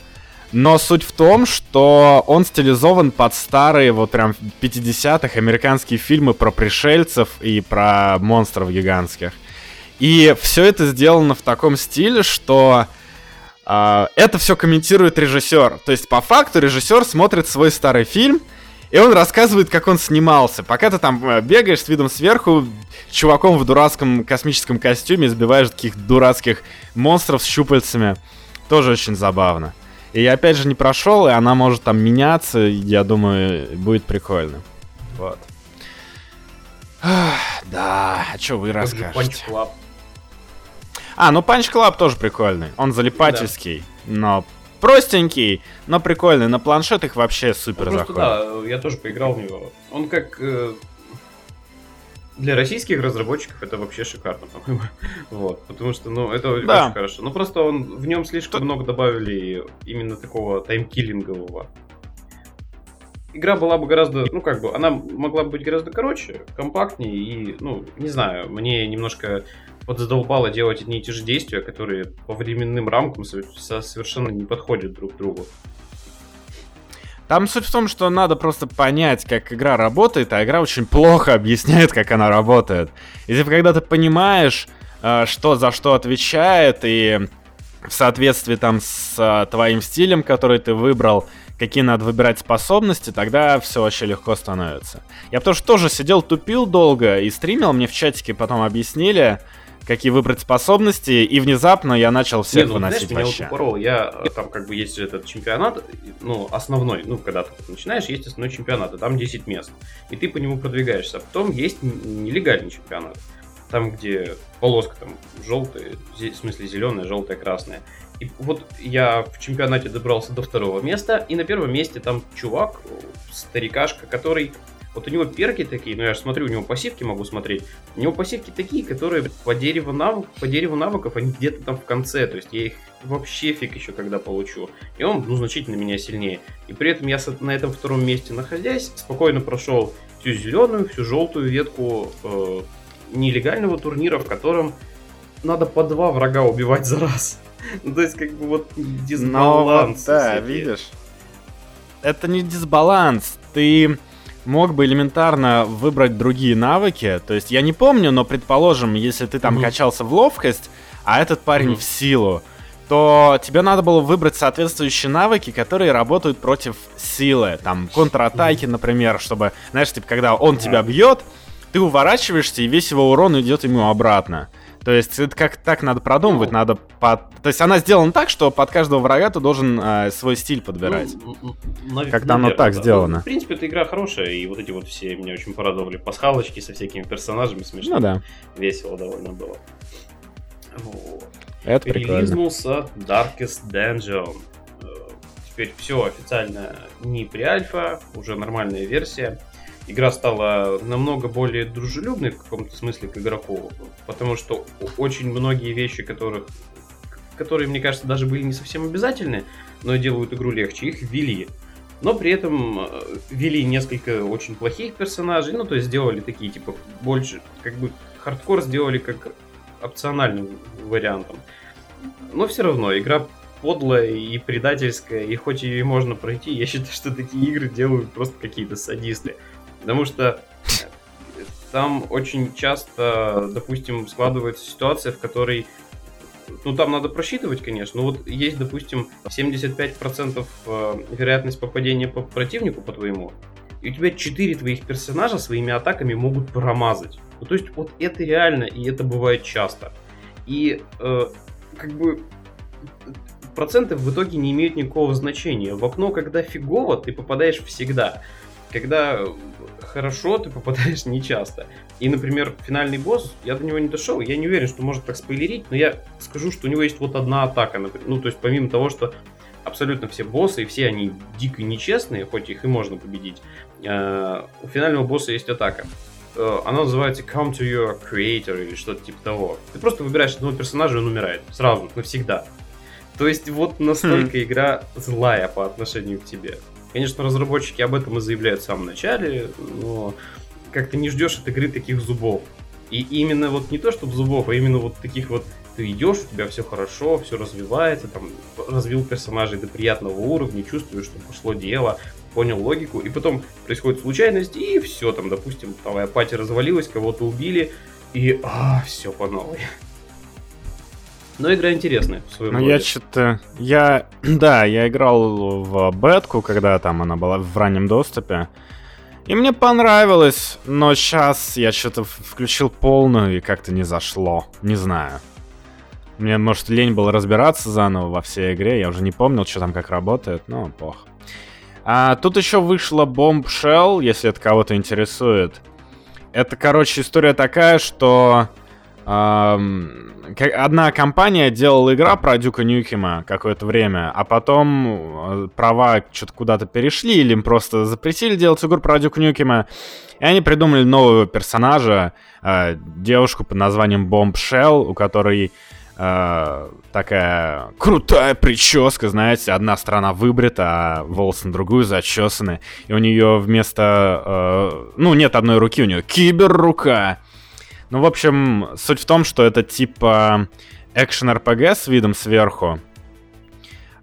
но суть в том, что он стилизован под старые, вот прям 50-х американские фильмы про пришельцев и про монстров гигантских. И все это сделано в таком стиле, что это все комментирует режиссер. То есть, по факту, режиссер смотрит свой старый фильм — и он рассказывает, как он снимался. Пока ты там э, бегаешь с видом сверху, чуваком в дурацком космическом костюме сбиваешь таких дурацких монстров с щупальцами. Тоже очень забавно. И я опять же не прошел, и она может там меняться, я думаю, будет прикольно. Вот. да, а что вы расскажете? А, ну Punch Club тоже прикольный. Он залипательский, да. но простенький, но прикольный. На планшет их вообще супер ну, заходит. Да, я тоже поиграл в него. Он как э, для российских разработчиков это вообще шикарно, по-моему. Вот, потому что, ну, это да. очень хорошо. Ну, просто он в нем слишком Тут... много добавили именно такого таймкиллингового. Игра была бы гораздо, ну как бы, она могла бы быть гораздо короче, компактнее и, ну, не знаю, мне немножко вот задолбало делать одни и те же действия, которые по временным рамкам совершенно не подходят друг другу. Там суть в том, что надо просто понять, как игра работает, а игра очень плохо объясняет, как она работает. И типа, когда ты понимаешь, э, что за что отвечает, и в соответствии там с э, твоим стилем, который ты выбрал, какие надо выбирать способности, тогда все вообще легко становится. Я потому что тоже сидел, тупил долго и стримил, мне в чатике потом объяснили, какие выбрать способности, и внезапно я начал всех Не, ну, выносить знаешь, вообще. меня вот упорол. Я, э, там как бы есть этот чемпионат, ну, основной, ну, когда ты начинаешь, есть основной чемпионат, и там 10 мест, и ты по нему продвигаешься. А потом есть нелегальный чемпионат, там, где полоска там желтая, в смысле зеленая, желтая, красная. И вот я в чемпионате добрался до второго места, и на первом месте там чувак, старикашка, который вот у него перки такие, ну я же смотрю, у него пассивки могу смотреть. У него пассивки такие, которые по дереву, навык, по дереву навыков, они где-то там в конце. То есть я их вообще фиг еще когда получу. И он, ну, значительно меня сильнее. И при этом я на этом втором месте находясь, спокойно прошел всю зеленую, всю желтую ветку э, нелегального турнира, в котором надо по два врага убивать за раз. Ну, то есть, как бы вот дисбаланс. Но, да, видишь. Это не дисбаланс. Ты мог бы элементарно выбрать другие навыки. То есть я не помню, но предположим, если ты там mm-hmm. качался в ловкость, а этот парень mm-hmm. в силу, то тебе надо было выбрать соответствующие навыки, которые работают против силы. Там, контратаки, например, чтобы, знаешь, типа, когда он тебя бьет, ты уворачиваешься, и весь его урон идет ему обратно. То есть это как так надо продумывать, ну, надо под... То есть она сделана так, что под каждого врага ты должен э, свой стиль подбирать. Ну, нав... Как-то оно так да. сделано. Ну, в принципе, эта игра хорошая, и вот эти вот все меня очень порадовали. Пасхалочки со всякими персонажами смешно. Ну да. Весело довольно было. Вот. Это прикольно. Релизнулся Darkest Dungeon. Э, теперь все официально не при альфа, уже нормальная версия игра стала намного более дружелюбной в каком-то смысле к игроку, потому что очень многие вещи, которых, которые, мне кажется, даже были не совсем обязательны, но делают игру легче, их ввели. Но при этом э, ввели несколько очень плохих персонажей, ну, то есть сделали такие, типа, больше, как бы, хардкор сделали как опциональным вариантом. Но все равно, игра подлая и предательская, и хоть ее и можно пройти, я считаю, что такие игры делают просто какие-то садисты. Потому что там очень часто, допустим, складывается ситуация, в которой ну, там надо просчитывать, конечно. Но вот есть, допустим, 75% э, вероятность попадения по противнику, по твоему, и у тебя 4 твоих персонажа своими атаками могут промазать. Ну, то есть, вот это реально, и это бывает часто. И, э, как бы, проценты в итоге не имеют никакого значения. В окно, когда фигово, ты попадаешь всегда когда хорошо, ты попадаешь нечасто. И, например, финальный босс, я до него не дошел, я не уверен, что может так спойлерить, но я скажу, что у него есть вот одна атака, например. ну, то есть помимо того, что абсолютно все боссы, и все они дико нечестные, хоть их и можно победить, э, у финального босса есть атака. Э, она называется Come to your Creator или что-то типа того. Ты просто выбираешь одного персонажа, и он умирает. Сразу, навсегда. То есть вот настолько хм. игра злая по отношению к тебе. Конечно, разработчики об этом и заявляют в самом начале, но как-то не ждешь от игры таких зубов. И именно вот не то, чтобы зубов, а именно вот таких вот ты идешь, у тебя все хорошо, все развивается, там развил персонажей до приятного уровня, чувствуешь, что пошло дело, понял логику, и потом происходит случайность, и все, там, допустим, твоя пати развалилась, кого-то убили, и а, все по новой. Но игра интересная в своем Ну, я что-то... Я... Да, я играл в бетку, когда там она была в раннем доступе. И мне понравилось, но сейчас я что-то включил полную и как-то не зашло. Не знаю. Мне, может, лень было разбираться заново во всей игре. Я уже не помнил, что там как работает, но плохо. А, тут еще вышла Bombshell, если это кого-то интересует. Это, короче, история такая, что одна компания делала игра про Дюка Нюкема какое-то время, а потом э, права что-то куда-то перешли, или им просто запретили делать игру про Дюка Нюкема, и они придумали нового персонажа, э, девушку под названием Bombshell, у которой э, такая крутая прическа, знаете, одна сторона выбрита, а волосы на другую зачесаны, и у нее вместо, ну, нет одной руки, у нее кибер-рука, ну, в общем, суть в том, что это типа экшен RPG с видом сверху.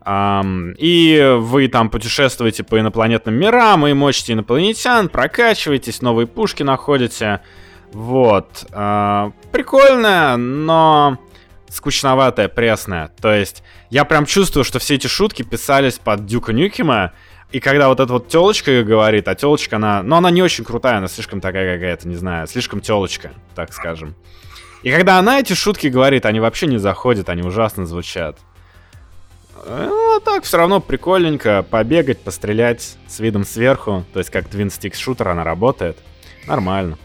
Um, и вы там путешествуете по инопланетным мирам и мочите инопланетян, прокачиваетесь, новые пушки находите. Вот. Uh, прикольно, но скучноватая, пресная. То есть я прям чувствую, что все эти шутки писались под Дюка Нюкема, и когда вот эта вот телочка говорит, а телочка она, ну она не очень крутая, она слишком такая какая-то, не знаю, слишком телочка, так скажем. И когда она эти шутки говорит, они вообще не заходят, они ужасно звучат. Ну, а так, все равно прикольненько побегать, пострелять с видом сверху. То есть как Twin Sticks шутер она работает. Нормально.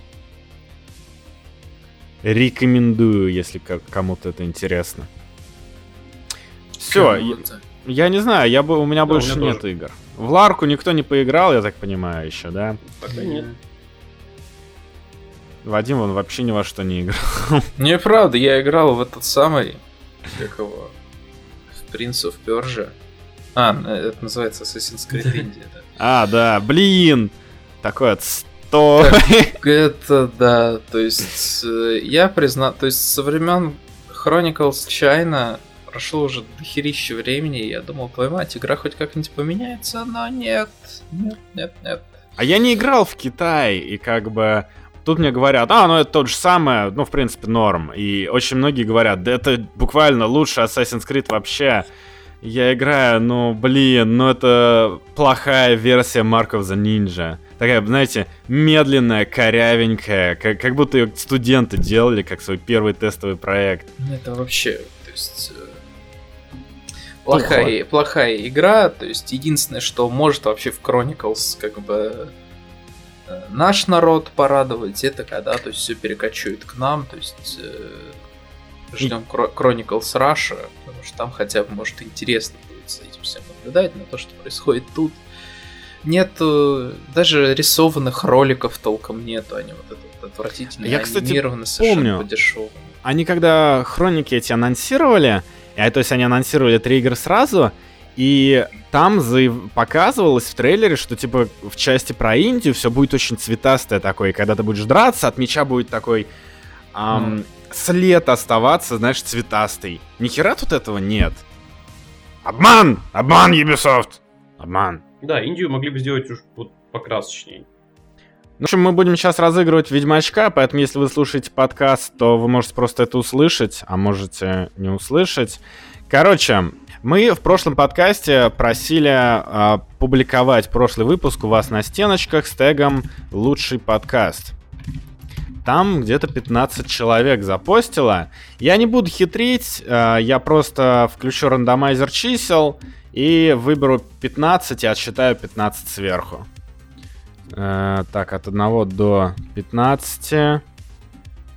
Рекомендую, если кому-то это интересно. Все, я, не знаю, я бы, у меня да, больше у меня нет тоже. игр. В Ларку никто не поиграл, я так понимаю, еще, да? Пока нет. Вадим, он вообще ни во что не играл. Неправда, я играл в этот самый, как его, в Prince of Persia. А, это называется Assassin's Creed India, да. А, да, блин! Такой отстой. это, да, то есть, э, я признал, то есть, со времен Chronicles China прошло уже дохерище времени, я думал, твою мать, игра хоть как-нибудь поменяется, но нет, нет, нет, нет. А я не играл в Китай, и как бы тут мне говорят, а, ну это то же самое, ну, в принципе, норм. И очень многие говорят, да это буквально лучше Assassin's Creed вообще. Я играю, ну, блин, ну это плохая версия Mark of the Ninja. Такая, знаете, медленная, корявенькая, как, как будто ее студенты делали, как свой первый тестовый проект. Ну, это вообще, то есть... Плохая, плохая игра, то есть единственное, что может вообще в Chronicles как бы э, наш народ порадовать, это когда то есть все перекочует к нам, то есть э, ждем Chronicles Russia, потому что там хотя бы может интересно будет за этим всем наблюдать, на то, что происходит тут. Нет даже рисованных роликов толком нету, они вот это вот отвратительно Я, кстати, помню. по Они когда хроники эти анонсировали, и, то есть они анонсировали три игры сразу, и там заяв... показывалось в трейлере, что типа в части про Индию все будет очень цветастое такое. И когда ты будешь драться, от меча будет такой эм, mm. след оставаться, знаешь, цветастый. Ни хера тут этого нет. Обман! Обман, Ubisoft! Обман. Да, Индию могли бы сделать уж вот покрасочнее. В общем, мы будем сейчас разыгрывать Ведьмачка, поэтому если вы слушаете подкаст, то вы можете просто это услышать, а можете не услышать. Короче, мы в прошлом подкасте просили э, публиковать прошлый выпуск у вас на стеночках с тегом «Лучший подкаст». Там где-то 15 человек запостило. Я не буду хитрить, э, я просто включу рандомайзер чисел и выберу 15 и отсчитаю 15 сверху. Э, так, от 1 до 15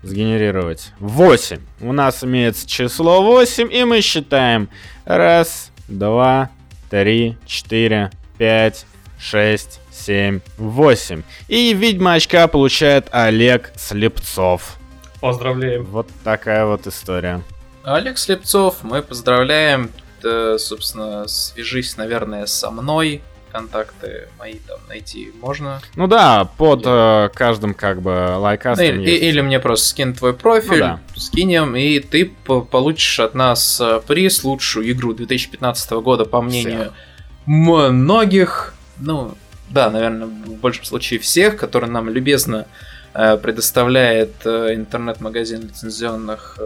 сгенерировать. 8. У нас имеется число 8, и мы считаем. Раз, два, три, четыре, пять, шесть, семь, восемь. И ведьма очка получает Олег Слепцов. Поздравляем. Вот такая вот история. Олег Слепцов, мы поздравляем. Да, собственно, свяжись, наверное, со мной контакты мои там найти можно. Ну да, под э, каждым как бы лайкастом ну, или, или мне просто скинь твой профиль, ну, да. скинем, и ты получишь от нас э, приз лучшую игру 2015 года, по мнению всех. многих, ну да, наверное, в большем случае всех, которые нам любезно э, предоставляет э, интернет-магазин лицензионных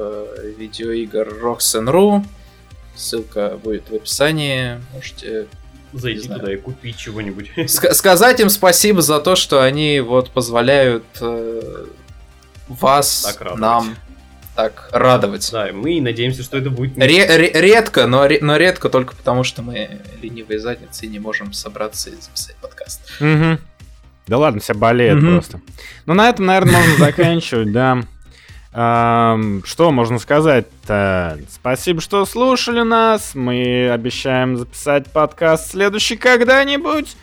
видеоигр Roxen.ru. Ссылка будет в описании. Можете зайти туда и купить чего-нибудь. сказать им спасибо за то, что они вот позволяют э, вас, так нам так радовать. Да, мы надеемся, что это будет... Ре- редко, но, но редко только потому, что мы ленивые задницы и не можем собраться и записать подкаст. Угу. Да ладно, все болеют угу. просто. Ну, на этом, наверное, можно заканчивать, да. Что можно сказать-то? Спасибо, что слушали нас. Мы обещаем записать подкаст следующий когда-нибудь.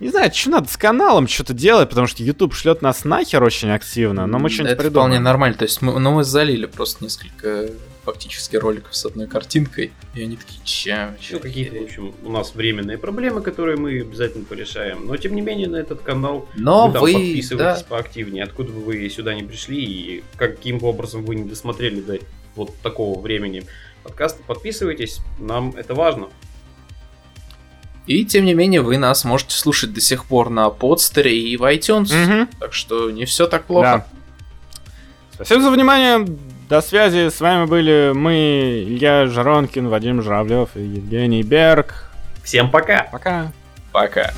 Не знаю, что надо с каналом что-то делать, потому что YouTube шлет нас нахер очень активно, но мы что-нибудь придумаем. Это вполне нормально, то есть мы, ну, мы залили просто несколько фактически роликов с одной картинкой, и они такие, чем? Ну, какие-то, в общем, у нас временные проблемы, которые мы обязательно порешаем. Но, тем не менее, на этот канал Но вы, вы подписывайтесь да. поактивнее. Откуда бы вы сюда не пришли и каким образом вы не досмотрели до вот такого времени подкаста, подписывайтесь, нам это важно. И тем не менее, вы нас можете слушать до сих пор на подстере и в iTunes. Угу. Так что не все так плохо. Да. Спасибо за внимание. До связи, с вами были мы, Илья Жаронкин, Вадим Журавлев и Евгений Берг. Всем пока! Пока! Пока!